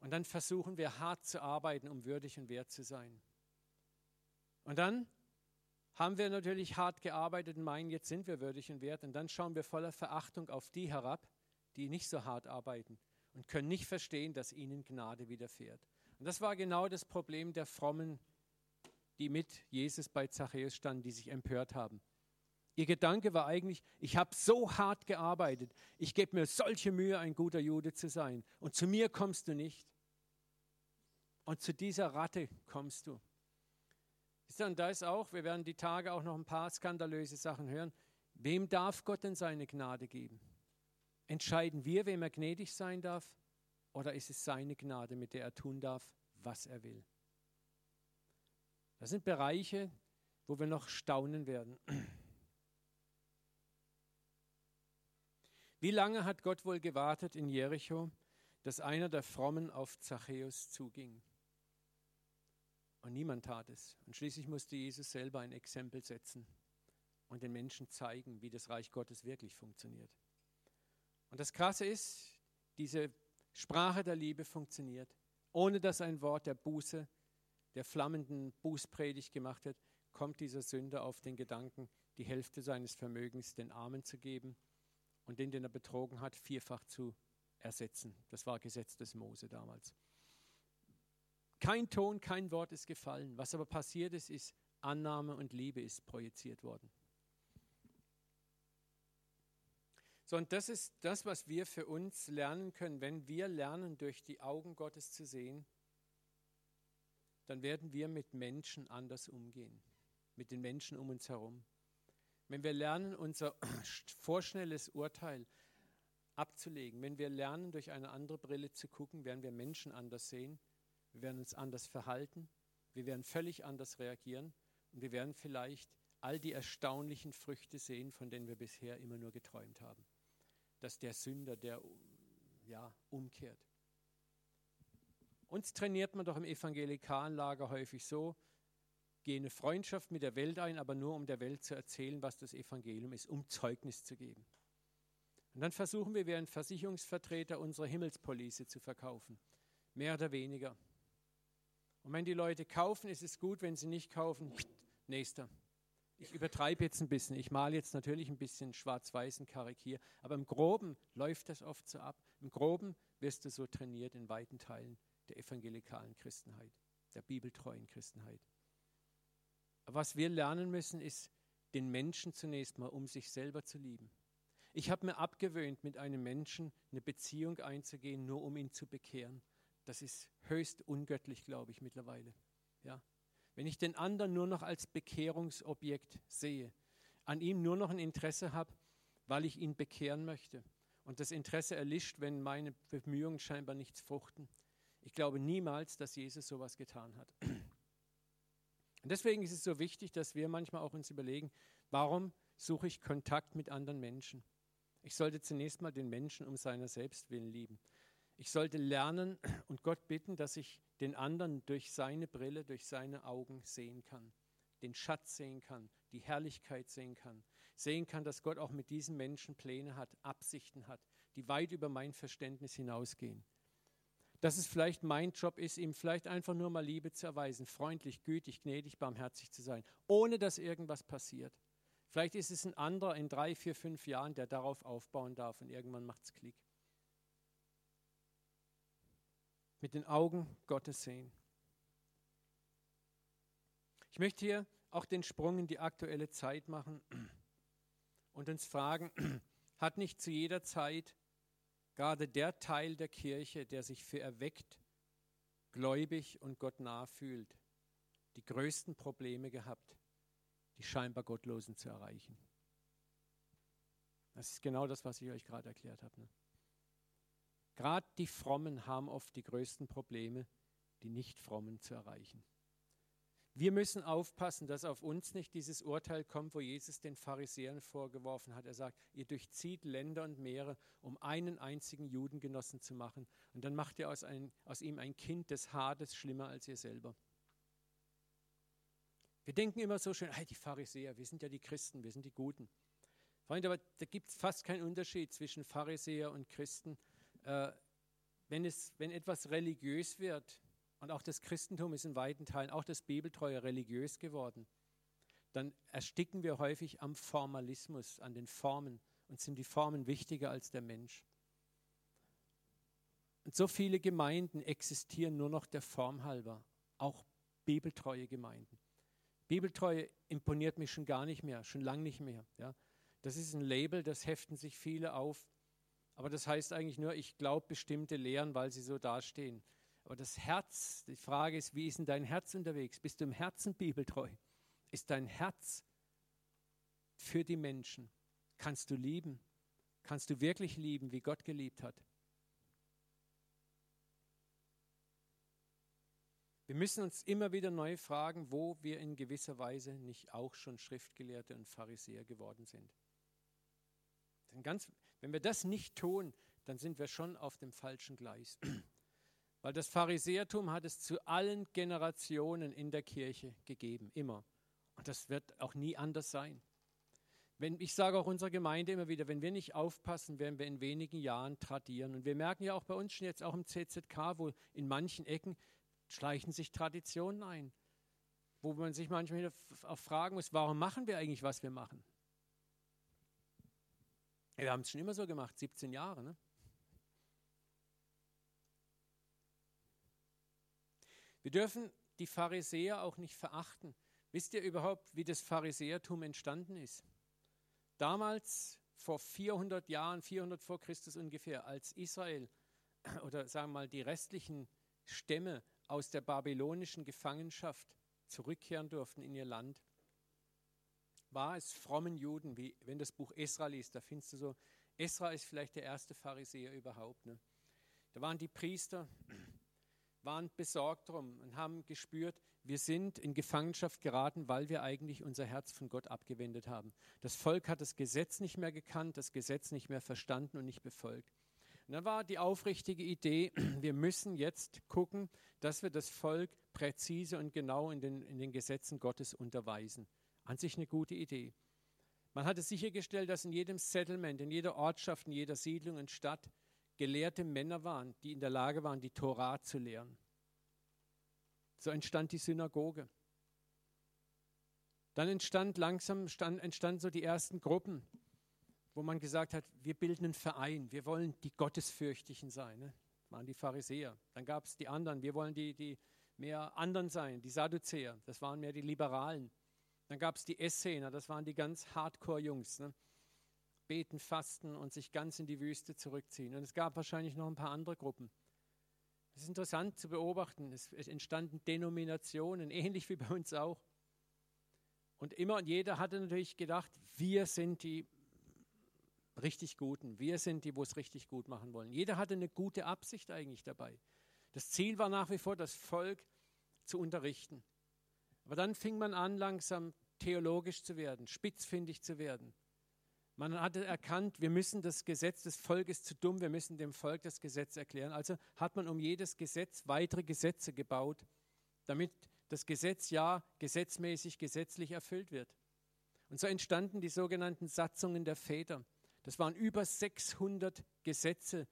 Und dann versuchen wir hart zu arbeiten, um würdig und wert zu sein. Und dann haben wir natürlich hart gearbeitet und meinen, jetzt sind wir würdig und wert. Und dann schauen wir voller Verachtung auf die herab, die nicht so hart arbeiten und können nicht verstehen, dass ihnen Gnade widerfährt. Und das war genau das Problem der Frommen, die mit Jesus bei Zachäus standen, die sich empört haben. Ihr Gedanke war eigentlich, ich habe so hart gearbeitet, ich gebe mir solche Mühe, ein guter Jude zu sein. Und zu mir kommst du nicht. Und zu dieser Ratte kommst du. Und da ist auch, wir werden die Tage auch noch ein paar skandalöse Sachen hören. Wem darf Gott denn seine Gnade geben? Entscheiden wir, wem er gnädig sein darf? Oder ist es seine Gnade, mit der er tun darf, was er will. Das sind Bereiche, wo wir noch staunen werden. Wie lange hat Gott wohl gewartet in Jericho, dass einer der Frommen auf Zachäus zuging? Und niemand tat es. Und schließlich musste Jesus selber ein Exempel setzen und den Menschen zeigen, wie das Reich Gottes wirklich funktioniert. Und das Krasse ist, diese Sprache der Liebe funktioniert, ohne dass ein Wort der Buße, der flammenden Bußpredigt gemacht wird, kommt dieser Sünder auf den Gedanken, die Hälfte seines Vermögens den Armen zu geben und den, den er betrogen hat, vierfach zu ersetzen. Das war Gesetz des Mose damals. Kein Ton, kein Wort ist gefallen. Was aber passiert ist, ist Annahme und Liebe ist projiziert worden. So, und das ist das, was wir für uns lernen können. Wenn wir lernen, durch die Augen Gottes zu sehen, dann werden wir mit Menschen anders umgehen, mit den Menschen um uns herum. Wenn wir lernen, unser vorschnelles Urteil abzulegen, wenn wir lernen, durch eine andere Brille zu gucken, werden wir Menschen anders sehen, wir werden uns anders verhalten, wir werden völlig anders reagieren und wir werden vielleicht all die erstaunlichen Früchte sehen, von denen wir bisher immer nur geträumt haben dass der Sünder, der ja, umkehrt. Uns trainiert man doch im evangelikalen Lager häufig so, gehe eine Freundschaft mit der Welt ein, aber nur um der Welt zu erzählen, was das Evangelium ist, um Zeugnis zu geben. Und dann versuchen wir, wie ein Versicherungsvertreter, unsere Himmelspolice zu verkaufen. Mehr oder weniger. Und wenn die Leute kaufen, ist es gut, wenn sie nicht kaufen, nächster. Ich übertreibe jetzt ein bisschen. Ich male jetzt natürlich ein bisschen schwarz-weiß und karikiere. Aber im Groben läuft das oft so ab. Im Groben wirst du so trainiert in weiten Teilen der evangelikalen Christenheit, der bibeltreuen Christenheit. Was wir lernen müssen, ist, den Menschen zunächst mal um sich selber zu lieben. Ich habe mir abgewöhnt, mit einem Menschen eine Beziehung einzugehen, nur um ihn zu bekehren. Das ist höchst ungöttlich, glaube ich, mittlerweile. Ja, wenn ich den anderen nur noch als Bekehrungsobjekt sehe, an ihm nur noch ein Interesse habe, weil ich ihn bekehren möchte und das Interesse erlischt, wenn meine Bemühungen scheinbar nichts fruchten. Ich glaube niemals, dass Jesus sowas getan hat. Und deswegen ist es so wichtig, dass wir manchmal auch uns überlegen, warum suche ich Kontakt mit anderen Menschen? Ich sollte zunächst mal den Menschen um seiner selbst willen lieben. Ich sollte lernen und Gott bitten, dass ich den anderen durch seine Brille, durch seine Augen sehen kann, den Schatz sehen kann, die Herrlichkeit sehen kann, sehen kann, dass Gott auch mit diesen Menschen Pläne hat, Absichten hat, die weit über mein Verständnis hinausgehen. Dass es vielleicht mein Job ist, ihm vielleicht einfach nur mal Liebe zu erweisen, freundlich, gütig, gnädig, barmherzig zu sein, ohne dass irgendwas passiert. Vielleicht ist es ein anderer in drei, vier, fünf Jahren, der darauf aufbauen darf und irgendwann macht es Klick. mit den Augen Gottes sehen. Ich möchte hier auch den Sprung in die aktuelle Zeit machen und uns fragen, hat nicht zu jeder Zeit gerade der Teil der Kirche, der sich für erweckt, gläubig und Gott nah fühlt, die größten Probleme gehabt, die scheinbar Gottlosen zu erreichen? Das ist genau das, was ich euch gerade erklärt habe. Ne? Gerade die Frommen haben oft die größten Probleme, die Nicht-Frommen zu erreichen. Wir müssen aufpassen, dass auf uns nicht dieses Urteil kommt, wo Jesus den Pharisäern vorgeworfen hat. Er sagt, ihr durchzieht Länder und Meere, um einen einzigen Judengenossen zu machen. Und dann macht ihr aus, ein, aus ihm ein Kind des Hades schlimmer als ihr selber. Wir denken immer so schön, hey, die Pharisäer, wir sind ja die Christen, wir sind die Guten. Freunde, aber da gibt es fast keinen Unterschied zwischen Pharisäer und Christen äh, wenn, es, wenn etwas religiös wird, und auch das Christentum ist in weiten Teilen, auch das Bibeltreue religiös geworden, dann ersticken wir häufig am Formalismus, an den Formen und sind die Formen wichtiger als der Mensch. Und so viele Gemeinden existieren nur noch der Form halber, auch bibeltreue Gemeinden. Bibeltreue imponiert mich schon gar nicht mehr, schon lange nicht mehr. Ja. Das ist ein Label, das heften sich viele auf. Aber das heißt eigentlich nur, ich glaube bestimmte Lehren, weil sie so dastehen. Aber das Herz, die Frage ist, wie ist denn dein Herz unterwegs? Bist du im Herzen bibeltreu? Ist dein Herz für die Menschen? Kannst du lieben? Kannst du wirklich lieben, wie Gott geliebt hat? Wir müssen uns immer wieder neu fragen, wo wir in gewisser Weise nicht auch schon Schriftgelehrte und Pharisäer geworden sind. Denn ganz, wenn wir das nicht tun, dann sind wir schon auf dem falschen Gleis. Weil das Pharisäertum hat es zu allen Generationen in der Kirche gegeben, immer. Und das wird auch nie anders sein. Wenn, ich sage auch unserer Gemeinde immer wieder, wenn wir nicht aufpassen, werden wir in wenigen Jahren tradieren. Und wir merken ja auch bei uns schon jetzt auch im CZK, wo in manchen Ecken schleichen sich Traditionen ein, wo man sich manchmal auch fragen muss, warum machen wir eigentlich, was wir machen? Wir haben es schon immer so gemacht, 17 Jahre. Ne? Wir dürfen die Pharisäer auch nicht verachten. Wisst ihr überhaupt, wie das Pharisäertum entstanden ist? Damals, vor 400 Jahren, 400 vor Christus ungefähr, als Israel oder sagen wir mal die restlichen Stämme aus der babylonischen Gefangenschaft zurückkehren durften in ihr Land, war es frommen Juden, wie wenn das Buch Esra liest, da findest du so, Esra ist vielleicht der erste Pharisäer überhaupt. Ne? Da waren die Priester, waren besorgt drum und haben gespürt, wir sind in Gefangenschaft geraten, weil wir eigentlich unser Herz von Gott abgewendet haben. Das Volk hat das Gesetz nicht mehr gekannt, das Gesetz nicht mehr verstanden und nicht befolgt. Und dann war die aufrichtige Idee, wir müssen jetzt gucken, dass wir das Volk präzise und genau in den, in den Gesetzen Gottes unterweisen. An sich eine gute Idee. Man hatte sichergestellt, dass in jedem Settlement, in jeder Ortschaft, in jeder Siedlung und Stadt gelehrte Männer waren, die in der Lage waren, die Torah zu lehren. So entstand die Synagoge. Dann entstand langsam stand, entstanden so die ersten Gruppen, wo man gesagt hat, wir bilden einen Verein, wir wollen die Gottesfürchtigen sein. Ne? Das waren die Pharisäer. Dann gab es die anderen, wir wollen die, die mehr anderen sein, die Sadduzäer, das waren mehr die Liberalen. Dann gab es die Essener, das waren die ganz Hardcore-Jungs. Ne? Beten, fasten und sich ganz in die Wüste zurückziehen. Und es gab wahrscheinlich noch ein paar andere Gruppen. Es ist interessant zu beobachten. Es entstanden Denominationen, ähnlich wie bei uns auch. Und immer und jeder hatte natürlich gedacht, wir sind die richtig Guten. Wir sind die, wo es richtig gut machen wollen. Jeder hatte eine gute Absicht eigentlich dabei. Das Ziel war nach wie vor, das Volk zu unterrichten. Aber dann fing man an, langsam theologisch zu werden, spitzfindig zu werden. Man hatte erkannt, wir müssen das Gesetz des Volkes zu dumm, wir müssen dem Volk das Gesetz erklären. Also hat man um jedes Gesetz weitere Gesetze gebaut, damit das Gesetz ja gesetzmäßig, gesetzlich erfüllt wird. Und so entstanden die sogenannten Satzungen der Väter. Das waren über 600 Gesetze,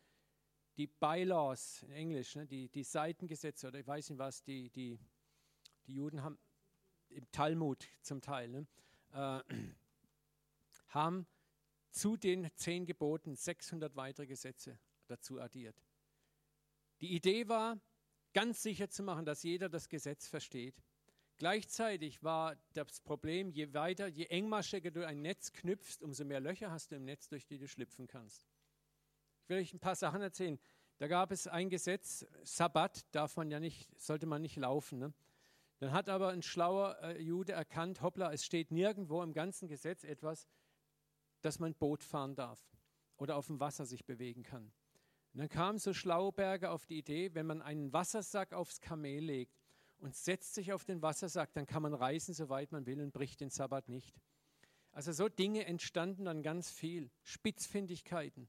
die Bylaws in Englisch, ne, die, die Seitengesetze oder ich weiß nicht was, die, die, die Juden haben im Talmud zum Teil, ne, äh, haben zu den zehn Geboten 600 weitere Gesetze dazu addiert. Die Idee war, ganz sicher zu machen, dass jeder das Gesetz versteht. Gleichzeitig war das Problem, je weiter, je engmaschiger du ein Netz knüpfst, umso mehr Löcher hast du im Netz, durch die du schlüpfen kannst. Ich will euch ein paar Sachen erzählen. Da gab es ein Gesetz, Sabbat darf man ja nicht, sollte man nicht laufen. Ne? Dann hat aber ein schlauer äh, Jude erkannt, hoppla, es steht nirgendwo im ganzen Gesetz etwas, dass man Boot fahren darf oder auf dem Wasser sich bewegen kann. Und dann kamen so Schlauberger auf die Idee, wenn man einen Wassersack aufs Kamel legt und setzt sich auf den Wassersack, dann kann man reisen, soweit man will und bricht den Sabbat nicht. Also so Dinge entstanden dann ganz viel. Spitzfindigkeiten.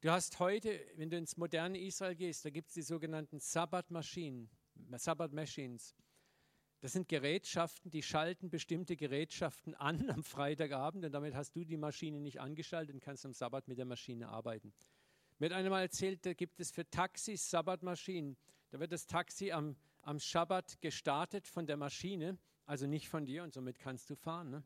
Du hast heute, wenn du ins moderne Israel gehst, da gibt es die sogenannten Sabbatmaschinen, Sabbat Machines. Das sind Gerätschaften, die schalten bestimmte Gerätschaften an am Freitagabend und damit hast du die Maschine nicht angeschaltet und kannst am Sabbat mit der Maschine arbeiten. Mir hat einer mal erzählt, da gibt es für Taxis Sabbatmaschinen. Da wird das Taxi am, am Schabbat gestartet von der Maschine, also nicht von dir und somit kannst du fahren. Ne?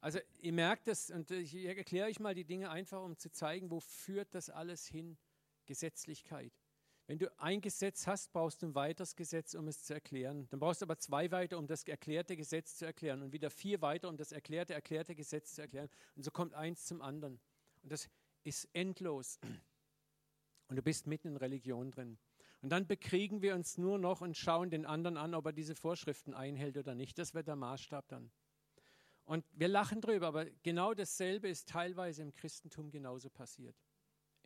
Also ihr merkt das und ich erkläre euch mal die Dinge einfach, um zu zeigen, wo führt das alles hin? Gesetzlichkeit. Wenn du ein Gesetz hast, brauchst du ein weiteres Gesetz, um es zu erklären. Dann brauchst du aber zwei weiter, um das erklärte Gesetz zu erklären und wieder vier weiter, um das erklärte, erklärte Gesetz zu erklären. Und so kommt eins zum anderen. Und das ist endlos. Und du bist mitten in Religion drin. Und dann bekriegen wir uns nur noch und schauen den anderen an, ob er diese Vorschriften einhält oder nicht. Das wird der Maßstab dann. Und wir lachen drüber, aber genau dasselbe ist teilweise im Christentum genauso passiert.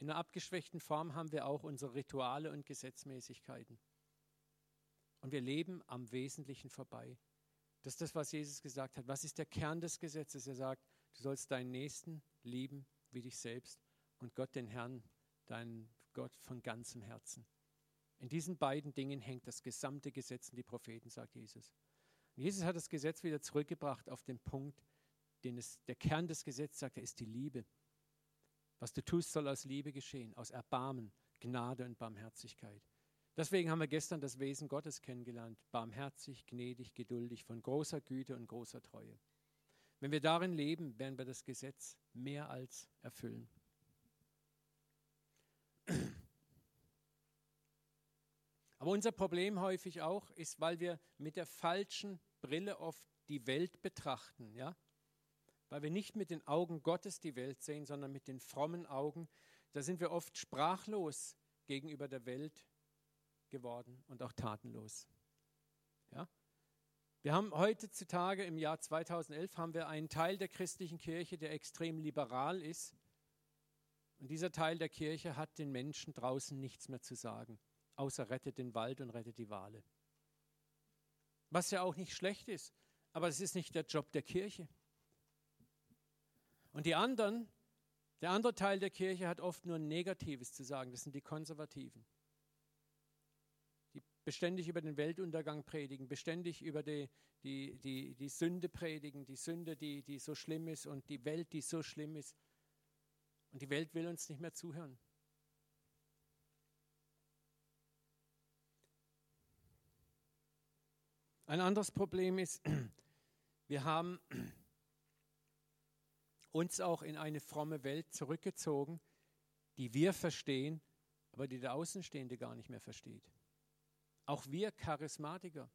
In einer abgeschwächten Form haben wir auch unsere Rituale und Gesetzmäßigkeiten. Und wir leben am Wesentlichen vorbei. Das ist das, was Jesus gesagt hat. Was ist der Kern des Gesetzes? Er sagt, du sollst deinen Nächsten lieben wie dich selbst und Gott den Herrn, deinen Gott von ganzem Herzen. In diesen beiden Dingen hängt das gesamte Gesetz und die Propheten, sagt Jesus. Und Jesus hat das Gesetz wieder zurückgebracht auf den Punkt, den es, der Kern des Gesetzes sagt, er ist die Liebe. Was du tust, soll aus Liebe geschehen, aus Erbarmen, Gnade und Barmherzigkeit. Deswegen haben wir gestern das Wesen Gottes kennengelernt. Barmherzig, gnädig, geduldig, von großer Güte und großer Treue. Wenn wir darin leben, werden wir das Gesetz mehr als erfüllen. Aber unser Problem häufig auch ist, weil wir mit der falschen Brille oft die Welt betrachten, ja? Weil wir nicht mit den Augen Gottes die Welt sehen, sondern mit den frommen Augen, da sind wir oft sprachlos gegenüber der Welt geworden und auch tatenlos. Ja? Wir haben heutzutage im Jahr 2011 haben wir einen Teil der christlichen Kirche, der extrem liberal ist. Und dieser Teil der Kirche hat den Menschen draußen nichts mehr zu sagen, außer rettet den Wald und rettet die Wale. Was ja auch nicht schlecht ist, aber es ist nicht der Job der Kirche. Und die anderen, der andere Teil der Kirche hat oft nur Negatives zu sagen, das sind die Konservativen beständig über den Weltuntergang predigen, beständig über die, die, die, die Sünde predigen, die Sünde, die, die so schlimm ist und die Welt, die so schlimm ist. Und die Welt will uns nicht mehr zuhören. Ein anderes Problem ist, wir haben uns auch in eine fromme Welt zurückgezogen, die wir verstehen, aber die der Außenstehende gar nicht mehr versteht. Auch wir Charismatiker.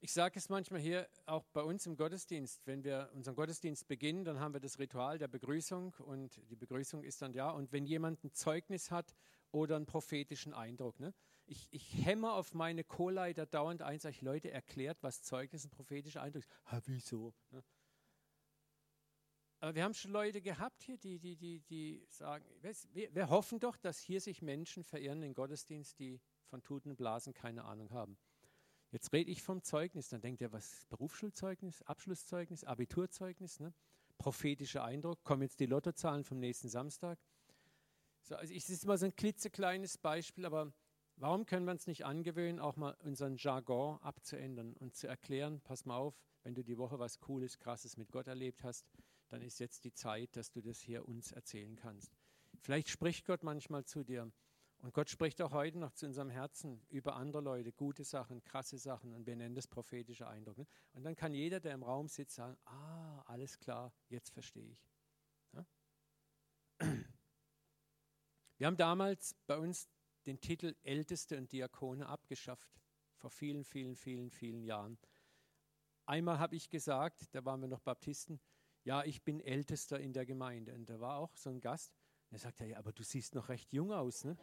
Ich sage es manchmal hier auch bei uns im Gottesdienst, wenn wir unseren Gottesdienst beginnen, dann haben wir das Ritual der Begrüßung und die Begrüßung ist dann ja, und wenn jemand ein Zeugnis hat oder einen prophetischen Eindruck, ne? ich, ich hämmer auf meine Co-Leiter dauernd ein, sage ich, Leute, erklärt, was Zeugnis und prophetischer Eindruck ist. Ha, wieso? Ne? Aber wir haben schon Leute gehabt hier, die, die, die, die sagen, wir, wir hoffen doch, dass hier sich Menschen verirren in Gottesdienst, die von Tuten und Blasen keine Ahnung haben. Jetzt rede ich vom Zeugnis, dann denkt ihr, was Berufsschulzeugnis, Abschlusszeugnis, Abiturzeugnis, ne? prophetischer Eindruck, kommen jetzt die Lottozahlen vom nächsten Samstag. So, also es ist immer so ein klitzekleines Beispiel, aber warum können wir uns nicht angewöhnen, auch mal unseren Jargon abzuändern und zu erklären, pass mal auf, wenn du die Woche was Cooles, Krasses mit Gott erlebt hast, dann ist jetzt die Zeit, dass du das hier uns erzählen kannst. Vielleicht spricht Gott manchmal zu dir. Und Gott spricht auch heute noch zu unserem Herzen über andere Leute, gute Sachen, krasse Sachen. Und wir nennen das prophetische Eindruck. Ne? Und dann kann jeder, der im Raum sitzt, sagen, ah, alles klar, jetzt verstehe ich. Ja? Wir haben damals bei uns den Titel Älteste und Diakone abgeschafft, vor vielen, vielen, vielen, vielen Jahren. Einmal habe ich gesagt, da waren wir noch Baptisten, ja, ich bin Ältester in der Gemeinde. Und da war auch so ein Gast, der sagte, ja, aber du siehst noch recht jung aus. Ne?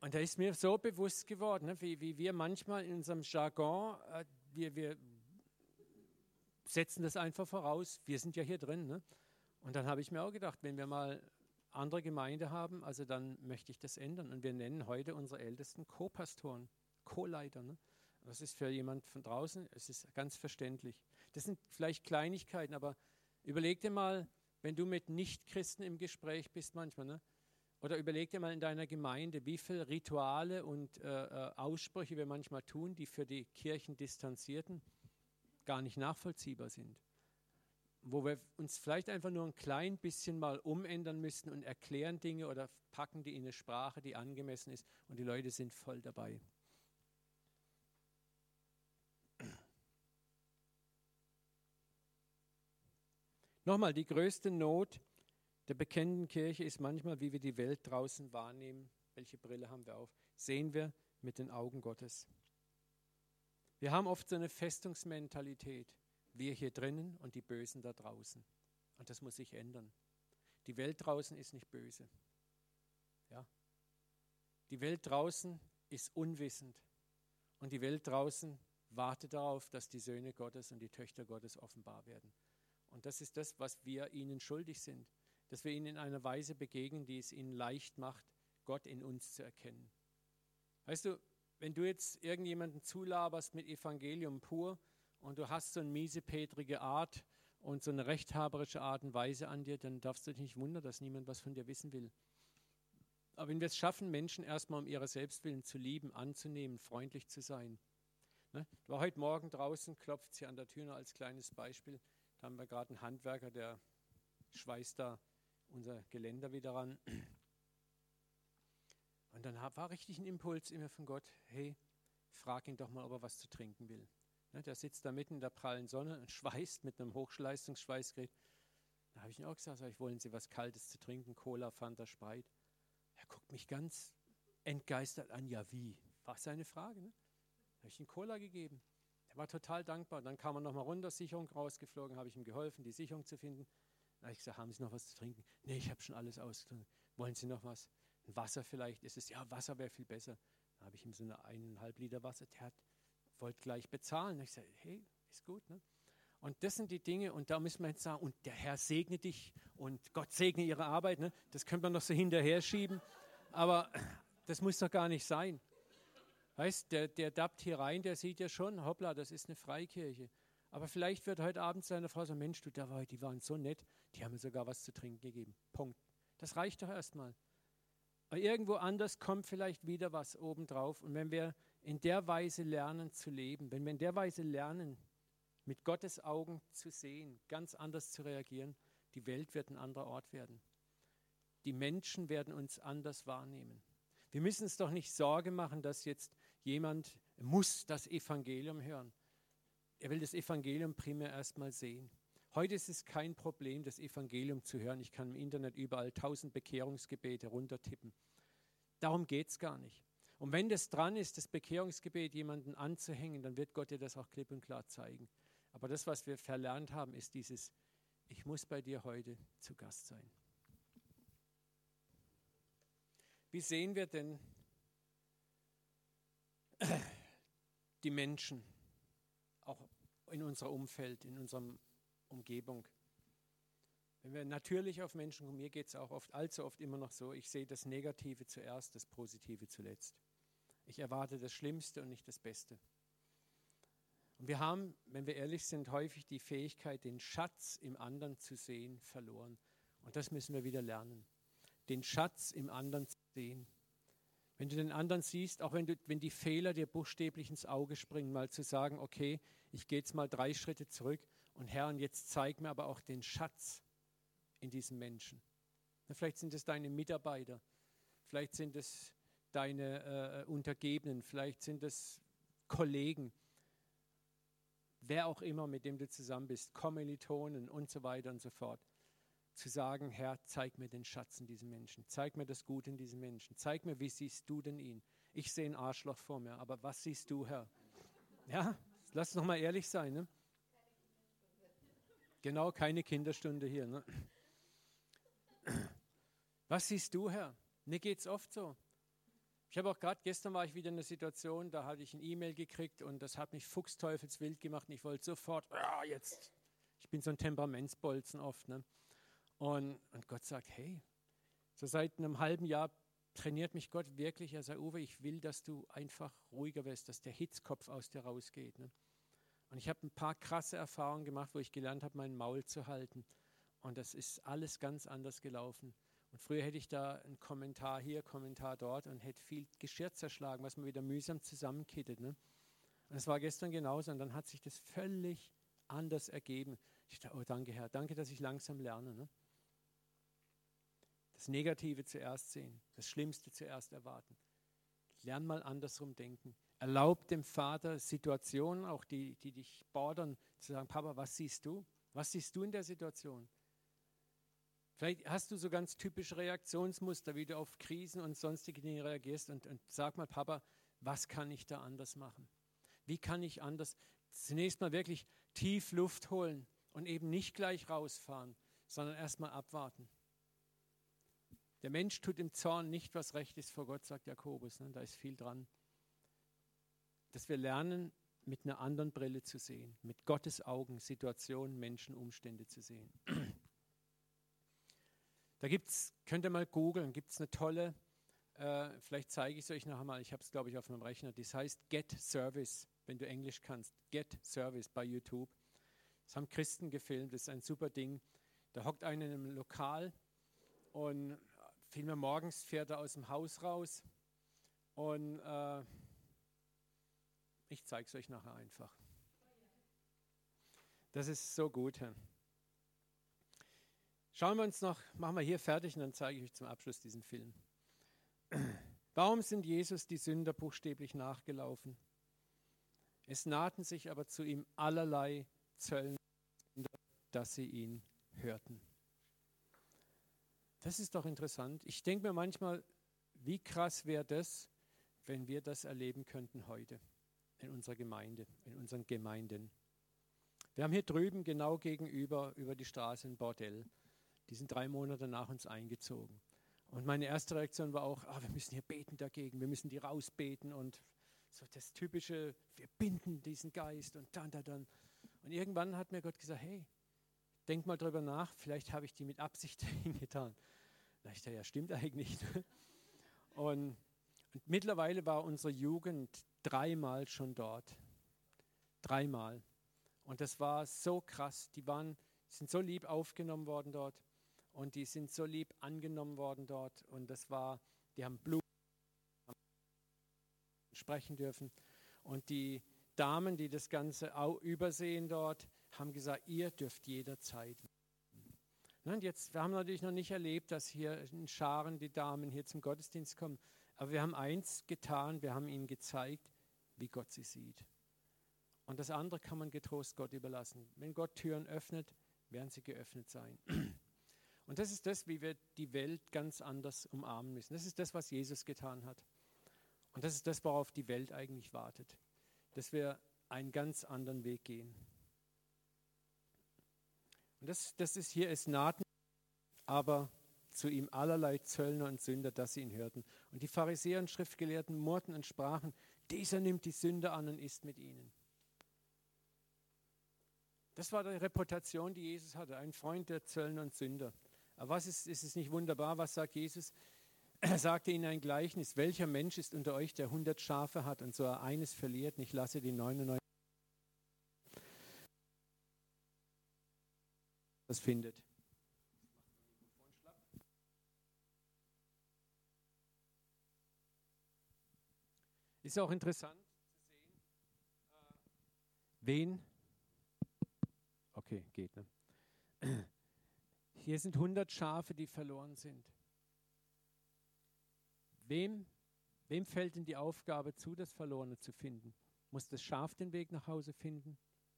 Und da ist mir so bewusst geworden, ne, wie, wie wir manchmal in unserem Jargon, äh, wir, wir setzen das einfach voraus, wir sind ja hier drin. Ne? Und dann habe ich mir auch gedacht, wenn wir mal andere Gemeinde haben, also dann möchte ich das ändern. Und wir nennen heute unsere Ältesten Co-Pastoren, Co-Leiter. Ne? Das ist für jemand von draußen, es ist ganz verständlich. Das sind vielleicht Kleinigkeiten, aber überleg dir mal, wenn du mit Nichtchristen im Gespräch bist manchmal, ne? oder überleg dir mal in deiner Gemeinde, wie viele Rituale und äh, äh, Aussprüche wir manchmal tun, die für die Kirchendistanzierten gar nicht nachvollziehbar sind. Wo wir uns vielleicht einfach nur ein klein bisschen mal umändern müssen und erklären Dinge oder packen die in eine Sprache, die angemessen ist und die Leute sind voll dabei. Nochmal, die größte Not der bekennenden Kirche ist manchmal, wie wir die Welt draußen wahrnehmen. Welche Brille haben wir auf? Sehen wir mit den Augen Gottes. Wir haben oft so eine Festungsmentalität. Wir hier drinnen und die Bösen da draußen. Und das muss sich ändern. Die Welt draußen ist nicht böse. Ja? Die Welt draußen ist unwissend. Und die Welt draußen wartet darauf, dass die Söhne Gottes und die Töchter Gottes offenbar werden. Und das ist das, was wir ihnen schuldig sind, dass wir ihnen in einer Weise begegnen, die es ihnen leicht macht, Gott in uns zu erkennen. Weißt du, wenn du jetzt irgendjemanden zulaberst mit Evangelium pur und du hast so eine miesepetrige Art und so eine rechthaberische Art und Weise an dir, dann darfst du dich nicht wundern, dass niemand was von dir wissen will. Aber wenn wir es schaffen, Menschen erstmal um ihre Selbstwillen zu lieben, anzunehmen, freundlich zu sein. Ne? Ich war heute Morgen draußen, klopft sie an der Tür als kleines Beispiel. Haben wir gerade einen Handwerker, der schweißt da unser Geländer wieder ran. Und dann war richtig ein Impuls immer von Gott, hey, frag ihn doch mal, ob er was zu trinken will. Ne, der sitzt da mitten in der prallen Sonne und schweißt mit einem Hochleistungsschweißgerät. Da habe ich ihn auch gesagt, ich, wollen Sie was Kaltes zu trinken, Cola, Fanta, Sprite? Er guckt mich ganz entgeistert an, ja wie? War seine Frage. Ne? Da habe ich ihm Cola gegeben. War total dankbar. Dann kam er nochmal runter, Sicherung rausgeflogen, habe ich ihm geholfen, die Sicherung zu finden. Da habe ich gesagt, haben Sie noch was zu trinken? Nee, ich habe schon alles ausgetrunken. Wollen Sie noch was? Ein Wasser vielleicht? Ist es, ja, Wasser wäre viel besser. Da habe ich ihm so eine eineinhalb Liter Wasser, der hat, wollte gleich bezahlen. Da ich sage, hey, ist gut. Ne? Und das sind die Dinge, und da müssen wir jetzt sagen, und der Herr segne dich und Gott segne ihre Arbeit. Ne? Das könnte man noch so hinterher schieben. Aber das muss doch gar nicht sein. Weißt, der, der dappt hier rein, der sieht ja schon, hoppla, das ist eine Freikirche. Aber vielleicht wird heute Abend seine Frau sagen, Mensch, du, die waren so nett, die haben mir sogar was zu trinken gegeben. Punkt. Das reicht doch erstmal. Aber irgendwo anders kommt vielleicht wieder was obendrauf. Und wenn wir in der Weise lernen zu leben, wenn wir in der Weise lernen, mit Gottes Augen zu sehen, ganz anders zu reagieren, die Welt wird ein anderer Ort werden. Die Menschen werden uns anders wahrnehmen. Wir müssen uns doch nicht Sorge machen, dass jetzt jemand muss das Evangelium hören. Er will das Evangelium primär erstmal sehen. Heute ist es kein Problem, das Evangelium zu hören. Ich kann im Internet überall tausend Bekehrungsgebete runtertippen. Darum geht es gar nicht. Und wenn das dran ist, das Bekehrungsgebet jemanden anzuhängen, dann wird Gott dir das auch klipp und klar zeigen. Aber das, was wir verlernt haben, ist dieses, ich muss bei dir heute zu Gast sein. Wie sehen wir denn die Menschen, auch in unserem Umfeld, in unserem Umgebung. Wenn wir natürlich auf Menschen kommen, mir geht es auch oft, allzu oft immer noch so, ich sehe das Negative zuerst, das Positive zuletzt. Ich erwarte das Schlimmste und nicht das Beste. Und wir haben, wenn wir ehrlich sind, häufig die Fähigkeit, den Schatz im anderen zu sehen, verloren. Und das müssen wir wieder lernen. Den Schatz im anderen zu sehen. Wenn du den anderen siehst, auch wenn, du, wenn die Fehler dir buchstäblich ins Auge springen, mal zu sagen, okay, ich gehe jetzt mal drei Schritte zurück und Herr, und jetzt zeig mir aber auch den Schatz in diesem Menschen. Vielleicht sind es deine Mitarbeiter, vielleicht sind es deine äh, Untergebenen, vielleicht sind es Kollegen, wer auch immer, mit dem du zusammen bist, Kommilitonen und so weiter und so fort. Zu sagen, Herr, zeig mir den Schatz in diesem Menschen, zeig mir das Gute in diesem Menschen, zeig mir, wie siehst du denn ihn? Ich sehe ein Arschloch vor mir, aber was siehst du, Herr? Ja, lass noch mal ehrlich sein. Ne? Genau, keine Kinderstunde hier. Ne? Was siehst du, Herr? Mir geht es oft so. Ich habe auch gerade gestern war ich wieder in einer Situation, da hatte ich ein E-Mail gekriegt und das hat mich fuchsteufelswild gemacht und ich wollte sofort, ja, jetzt, ich bin so ein Temperamentsbolzen oft. Ne? Und, und Gott sagt, hey, so seit einem halben Jahr trainiert mich Gott wirklich. Er sagt, Uwe, ich will, dass du einfach ruhiger wirst, dass der Hitzkopf aus dir rausgeht. Ne? Und ich habe ein paar krasse Erfahrungen gemacht, wo ich gelernt habe, mein Maul zu halten. Und das ist alles ganz anders gelaufen. Und früher hätte ich da einen Kommentar hier, Kommentar dort und hätte viel Geschirr zerschlagen, was man wieder mühsam zusammenkittet. Ne? Und es war gestern genauso. Und dann hat sich das völlig anders ergeben. Ich dachte, oh danke Herr, danke, dass ich langsam lerne. Ne? Das Negative zuerst sehen, das Schlimmste zuerst erwarten. Lern mal andersrum denken. Erlaub dem Vater Situationen, auch die, die dich bordern, zu sagen, Papa, was siehst du? Was siehst du in der Situation? Vielleicht hast du so ganz typische Reaktionsmuster, wie du auf Krisen und sonstige Dinge reagierst und, und sag mal, Papa, was kann ich da anders machen? Wie kann ich anders zunächst mal wirklich tief Luft holen und eben nicht gleich rausfahren, sondern erstmal abwarten. Der Mensch tut im Zorn nicht, was recht ist vor Gott, sagt Jakobus. Ne? Da ist viel dran dass wir lernen, mit einer anderen Brille zu sehen, mit Gottes Augen Situationen, Menschen, Umstände zu sehen. Da gibt's, könnt ihr mal googeln, gibt es eine tolle Äh, vielleicht zeige ich es euch nachher mal. Ich habe es, glaube ich, auf meinem Rechner. Das heißt Get Service, wenn du Englisch kannst. Get Service bei YouTube. Das haben Christen gefilmt. Das ist ein super Ding. Da hockt einer in einem Lokal und vielmehr morgens fährt er aus dem Haus raus und äh, ich zeige es euch nachher einfach. Das ist so gut. Schauen wir uns noch, machen wir hier fertig und dann zeige ich euch zum Abschluss diesen Film. Warum sind Jesus die Sünder buchstäblich nachgelaufen? Es nahten sich aber zu ihm allerlei Zöllner, dass sie ihn hörten. Das ist doch interessant. Ich denke mir manchmal, wie krass wäre das, wenn wir das erleben könnten heute in unserer Gemeinde, in unseren Gemeinden. Wir haben hier drüben genau gegenüber über die Straße ein Bordell. Die sind drei Monate nach uns eingezogen. Und meine erste Reaktion war auch, ah, wir müssen hier beten dagegen, wir müssen die rausbeten und so das typische, wir binden diesen Geist und dann, dann, dann. Und irgendwann hat mir Gott gesagt, hey, denk mal drüber nach, vielleicht habe ich die mit Absicht hingetan. Da ich da, ja, stimmt eigentlich. Und, und mittlerweile war unsere Jugend dreimal schon dort. Dreimal. Und das war so krass. Die waren, sind so lieb aufgenommen worden dort und die sind so lieb angenommen worden dort. Und das war, die haben Blut sprechen dürfen. Und die Damen, die das Ganze auch übersehen dort, haben gesagt, ihr dürft jederzeit. Und jetzt, wir haben natürlich noch nicht erlebt, dass hier in Scharen die Damen hier zum Gottesdienst kommen. Aber wir haben eins getan, wir haben ihnen gezeigt, wie Gott sie sieht. Und das andere kann man getrost Gott überlassen. Wenn Gott Türen öffnet, werden sie geöffnet sein. Und das ist das, wie wir die Welt ganz anders umarmen müssen. Das ist das, was Jesus getan hat. Und das ist das, worauf die Welt eigentlich wartet. Dass wir einen ganz anderen Weg gehen. Und das, das ist hier, es nahten aber zu ihm allerlei Zöllner und Sünder, dass sie ihn hörten. Und die Pharisäer und Schriftgelehrten murrten und sprachen, dieser nimmt die Sünder an und isst mit ihnen. Das war die Reputation, die Jesus hatte, ein Freund der Zöllner und Sünder. Aber was ist, ist es nicht wunderbar, was sagt Jesus? Er sagte ihnen ein Gleichnis, welcher Mensch ist unter euch, der hundert Schafe hat und so eines verliert, nicht lasse die 99 das findet. Ist auch interessant zu sehen, äh, wen. Okay, geht. Ne? Hier sind 100 Schafe, die verloren sind. Wem, wem fällt denn die Aufgabe zu, das Verlorene zu finden? Muss das Schaf den Weg nach Hause finden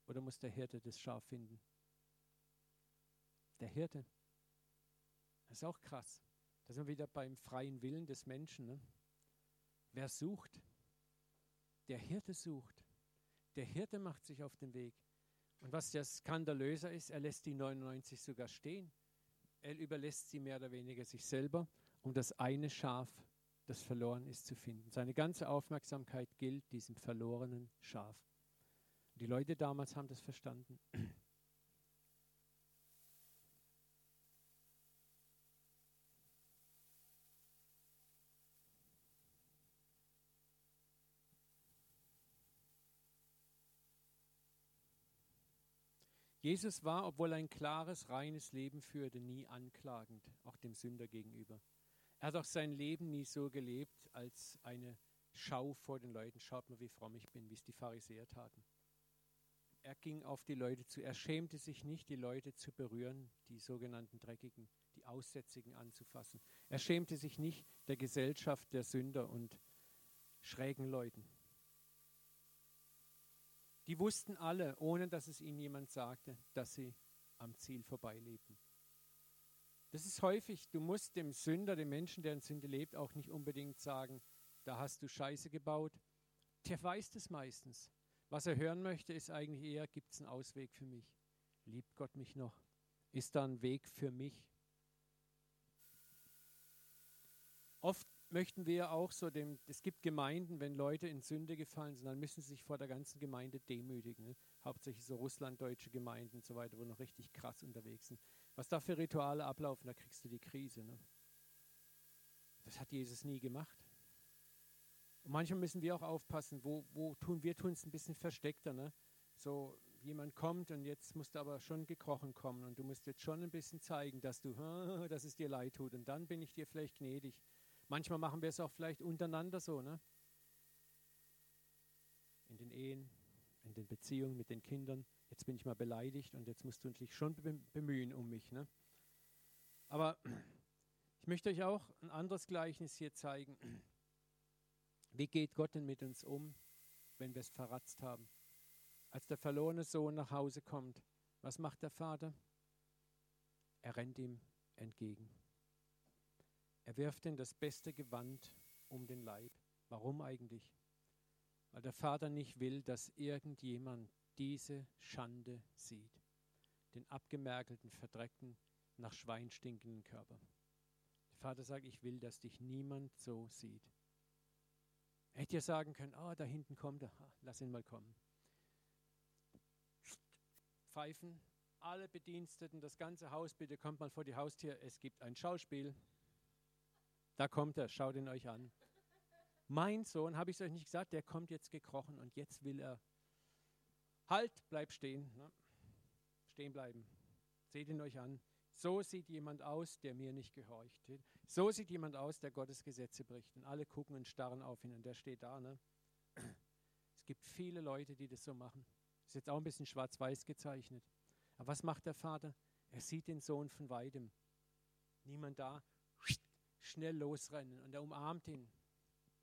oder muss der Hirte das Schaf finden? Der Hirte. Das ist auch krass. Da sind wir wieder beim freien Willen des Menschen. Ne? Wer sucht, der Hirte sucht. Der Hirte macht sich auf den Weg. Und was der skandalöser ist, er lässt die 99 sogar stehen. Er überlässt sie mehr oder weniger sich selber, um das eine Schaf, das verloren ist, zu finden. Seine ganze Aufmerksamkeit gilt diesem verlorenen Schaf. Die Leute damals haben das verstanden. Jesus war, obwohl er ein klares, reines Leben führte, nie anklagend, auch dem Sünder gegenüber. Er hat auch sein Leben nie so gelebt als eine Schau vor den Leuten. Schaut mal, wie fromm ich bin, wie es die Pharisäer taten. Er ging auf die Leute zu. Er schämte sich nicht, die Leute zu berühren, die sogenannten Dreckigen, die Aussätzigen anzufassen. Er schämte sich nicht der Gesellschaft der Sünder und schrägen Leuten. Die wussten alle, ohne dass es ihnen jemand sagte, dass sie am Ziel vorbeilebten. Das ist häufig, du musst dem Sünder, dem Menschen, der in Sünde lebt, auch nicht unbedingt sagen, da hast du Scheiße gebaut. Der weiß das meistens. Was er hören möchte, ist eigentlich eher, gibt es einen Ausweg für mich? Liebt Gott mich noch? Ist da ein Weg für mich? Oft möchten wir auch so dem, es gibt Gemeinden, wenn Leute in Sünde gefallen sind, dann müssen sie sich vor der ganzen Gemeinde demütigen. Ne? Hauptsächlich so russlanddeutsche Gemeinden und so weiter, wo noch richtig krass unterwegs sind. Was da für Rituale ablaufen, da kriegst du die Krise. Ne? Das hat Jesus nie gemacht. Und manchmal müssen wir auch aufpassen, wo, wo tun wir tun es ein bisschen versteckter. Ne? So jemand kommt und jetzt musst du aber schon gekrochen kommen und du musst jetzt schon ein bisschen zeigen, dass du, dass es dir leid tut und dann bin ich dir vielleicht gnädig. Manchmal machen wir es auch vielleicht untereinander so, ne? In den Ehen, in den Beziehungen mit den Kindern. Jetzt bin ich mal beleidigt und jetzt musst du dich schon bemühen um mich, ne? Aber ich möchte euch auch ein anderes Gleichnis hier zeigen. Wie geht Gott denn mit uns um, wenn wir es verratzt haben? Als der verlorene Sohn nach Hause kommt, was macht der Vater? Er rennt ihm entgegen. Er wirft ihm das beste Gewand um den Leib. Warum eigentlich? Weil der Vater nicht will, dass irgendjemand diese Schande sieht. Den abgemerkelten, verdreckten, nach Schwein stinkenden Körper. Der Vater sagt, ich will, dass dich niemand so sieht. Er hätte ja sagen können, oh, da hinten kommt er, lass ihn mal kommen. Pfeifen, alle Bediensteten, das ganze Haus, bitte kommt mal vor die Haustür, es gibt ein Schauspiel. Da kommt er, schaut ihn euch an. Mein Sohn, habe ich es euch nicht gesagt, der kommt jetzt gekrochen und jetzt will er. Halt, bleib stehen. Ne? Stehen bleiben. Seht ihn euch an. So sieht jemand aus, der mir nicht gehorcht. So sieht jemand aus, der Gottes Gesetze bricht. Und alle gucken und starren auf ihn und der steht da. Ne? Es gibt viele Leute, die das so machen. Ist jetzt auch ein bisschen schwarz-weiß gezeichnet. Aber was macht der Vater? Er sieht den Sohn von weitem. Niemand da schnell losrennen und er umarmt ihn.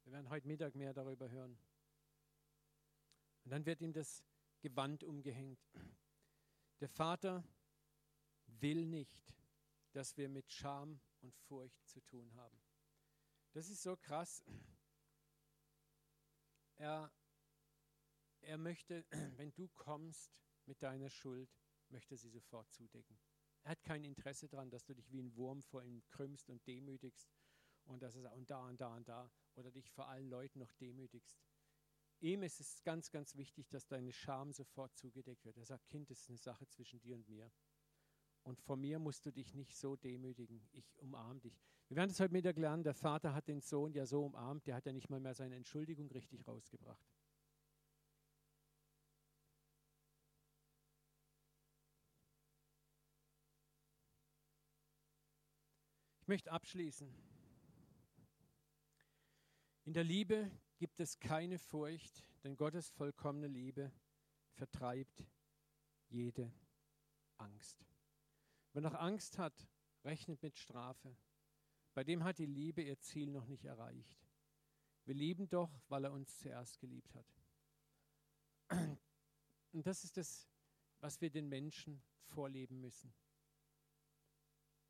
Wir werden heute Mittag mehr darüber hören. Und dann wird ihm das Gewand umgehängt. Der Vater will nicht, dass wir mit Scham und Furcht zu tun haben. Das ist so krass. Er, er möchte, wenn du kommst mit deiner Schuld, möchte sie sofort zudecken. Er hat kein Interesse daran, dass du dich wie ein Wurm vor ihm krümmst und demütigst und das ist und da und da und da oder dich vor allen Leuten noch demütigst. Ihm ist es ganz, ganz wichtig, dass deine Scham sofort zugedeckt wird. Er sagt, Kind, das ist eine Sache zwischen dir und mir. Und vor mir musst du dich nicht so demütigen. Ich umarme dich. Wir werden es heute Mittag lernen. Der Vater hat den Sohn ja so umarmt, der hat ja nicht mal mehr seine Entschuldigung richtig rausgebracht. Ich möchte abschließen. In der Liebe gibt es keine Furcht, denn Gottes vollkommene Liebe vertreibt jede Angst. Wer noch Angst hat, rechnet mit Strafe. Bei dem hat die Liebe ihr Ziel noch nicht erreicht. Wir lieben doch, weil er uns zuerst geliebt hat. Und das ist das, was wir den Menschen vorleben müssen.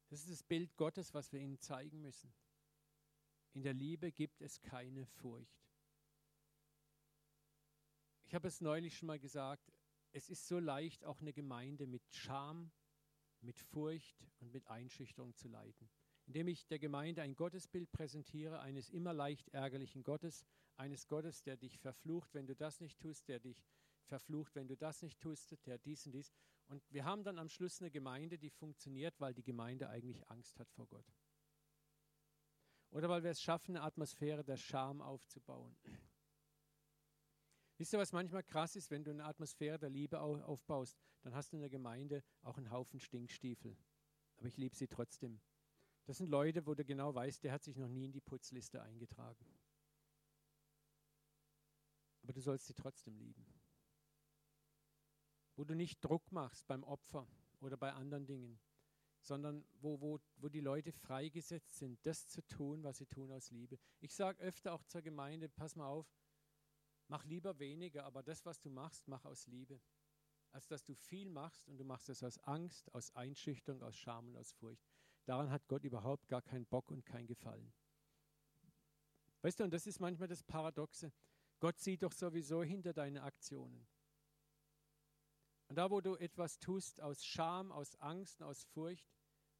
Das ist das Bild Gottes, was wir ihnen zeigen müssen. In der Liebe gibt es keine Furcht. Ich habe es neulich schon mal gesagt, es ist so leicht, auch eine Gemeinde mit Scham, mit Furcht und mit Einschüchterung zu leiten. Indem ich der Gemeinde ein Gottesbild präsentiere, eines immer leicht ärgerlichen Gottes, eines Gottes, der dich verflucht, wenn du das nicht tust, der dich verflucht, wenn du das nicht tust, der dies und dies. Und wir haben dann am Schluss eine Gemeinde, die funktioniert, weil die Gemeinde eigentlich Angst hat vor Gott. Oder weil wir es schaffen, eine Atmosphäre der Scham aufzubauen. Wisst ihr, was manchmal krass ist, wenn du eine Atmosphäre der Liebe aufbaust, dann hast du in der Gemeinde auch einen Haufen Stinkstiefel. Aber ich liebe sie trotzdem. Das sind Leute, wo du genau weißt, der hat sich noch nie in die Putzliste eingetragen. Aber du sollst sie trotzdem lieben wo du nicht Druck machst beim Opfer oder bei anderen Dingen, sondern wo, wo, wo die Leute freigesetzt sind, das zu tun, was sie tun aus Liebe. Ich sage öfter auch zur Gemeinde, pass mal auf, mach lieber weniger, aber das, was du machst, mach aus Liebe. Als dass du viel machst und du machst es aus Angst, aus Einschüchterung, aus Scham und aus Furcht. Daran hat Gott überhaupt gar keinen Bock und kein Gefallen. Weißt du, und das ist manchmal das Paradoxe. Gott sieht doch sowieso hinter deine Aktionen. Und da, wo du etwas tust aus Scham, aus Angst, aus Furcht,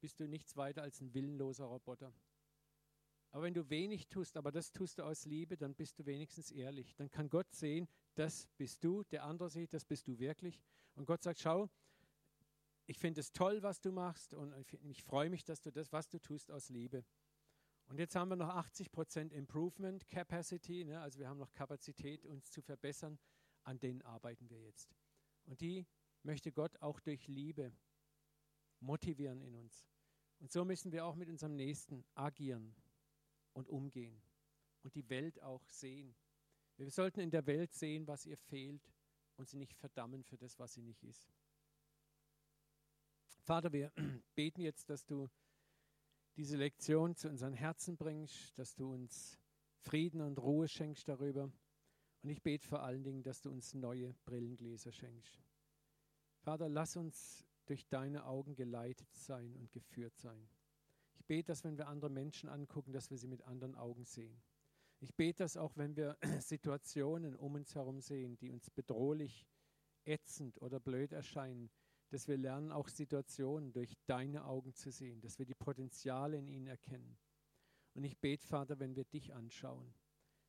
bist du nichts weiter als ein willenloser Roboter. Aber wenn du wenig tust, aber das tust du aus Liebe, dann bist du wenigstens ehrlich. Dann kann Gott sehen, das bist du, der andere sieht, das bist du wirklich. Und Gott sagt, schau, ich finde es toll, was du machst und ich, freue mich, dass du das, was du tust, aus Liebe. Und jetzt haben wir noch 80 Prozent Improvement Capacity, ne? also wir haben noch Kapazität, uns zu verbessern. An denen arbeiten wir jetzt. Und die möchte Gott auch durch Liebe motivieren in uns. Und so müssen wir auch mit unserem Nächsten agieren und umgehen und die Welt auch sehen. Wir sollten in der Welt sehen, was ihr fehlt und sie nicht verdammen für das, was sie nicht ist. Vater, wir beten jetzt, dass du diese Lektion zu unseren Herzen bringst, dass du uns Frieden und Ruhe schenkst darüber. Und ich bete vor allen Dingen, dass du uns neue Brillengläser schenkst. Vater, lass uns durch deine Augen geleitet sein und geführt sein. Ich bete, dass wenn wir andere Menschen angucken, dass wir sie mit anderen Augen sehen. Ich bete das auch, wenn wir Situationen um uns herum sehen, die uns bedrohlich, ätzend oder blöd erscheinen, dass wir lernen, auch Situationen durch deine Augen zu sehen, dass wir die Potenziale in ihnen erkennen. Und ich bete, Vater, wenn wir dich anschauen,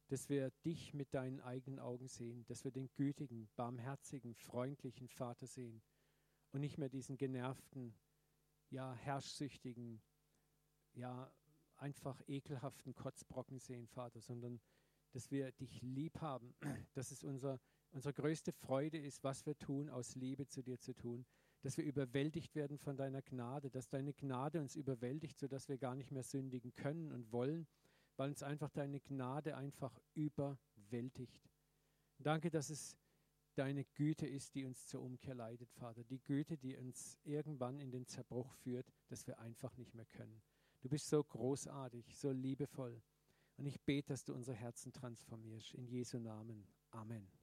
dass wir dich mit deinen eigenen Augen sehen, dass wir den gütigen, barmherzigen, freundlichen Vater sehen und nicht mehr diesen genervten, ja, herrschsüchtigen, ja, einfach ekelhaften Kotzbrocken sehen, Vater, sondern dass wir dich lieb haben, dass es unser, unsere größte Freude ist, was wir tun, aus Liebe zu dir zu tun, dass wir überwältigt werden von deiner Gnade, dass deine Gnade uns überwältigt, sodass wir gar nicht mehr sündigen können und wollen, weil uns einfach deine Gnade einfach überwältigt. Danke, dass es deine Güte ist, die uns zur Umkehr leitet, Vater. Die Güte, die uns irgendwann in den Zerbruch führt, dass wir einfach nicht mehr können. Du bist so großartig, so liebevoll. Und ich bete, dass du unsere Herzen transformierst. In Jesu Namen. Amen.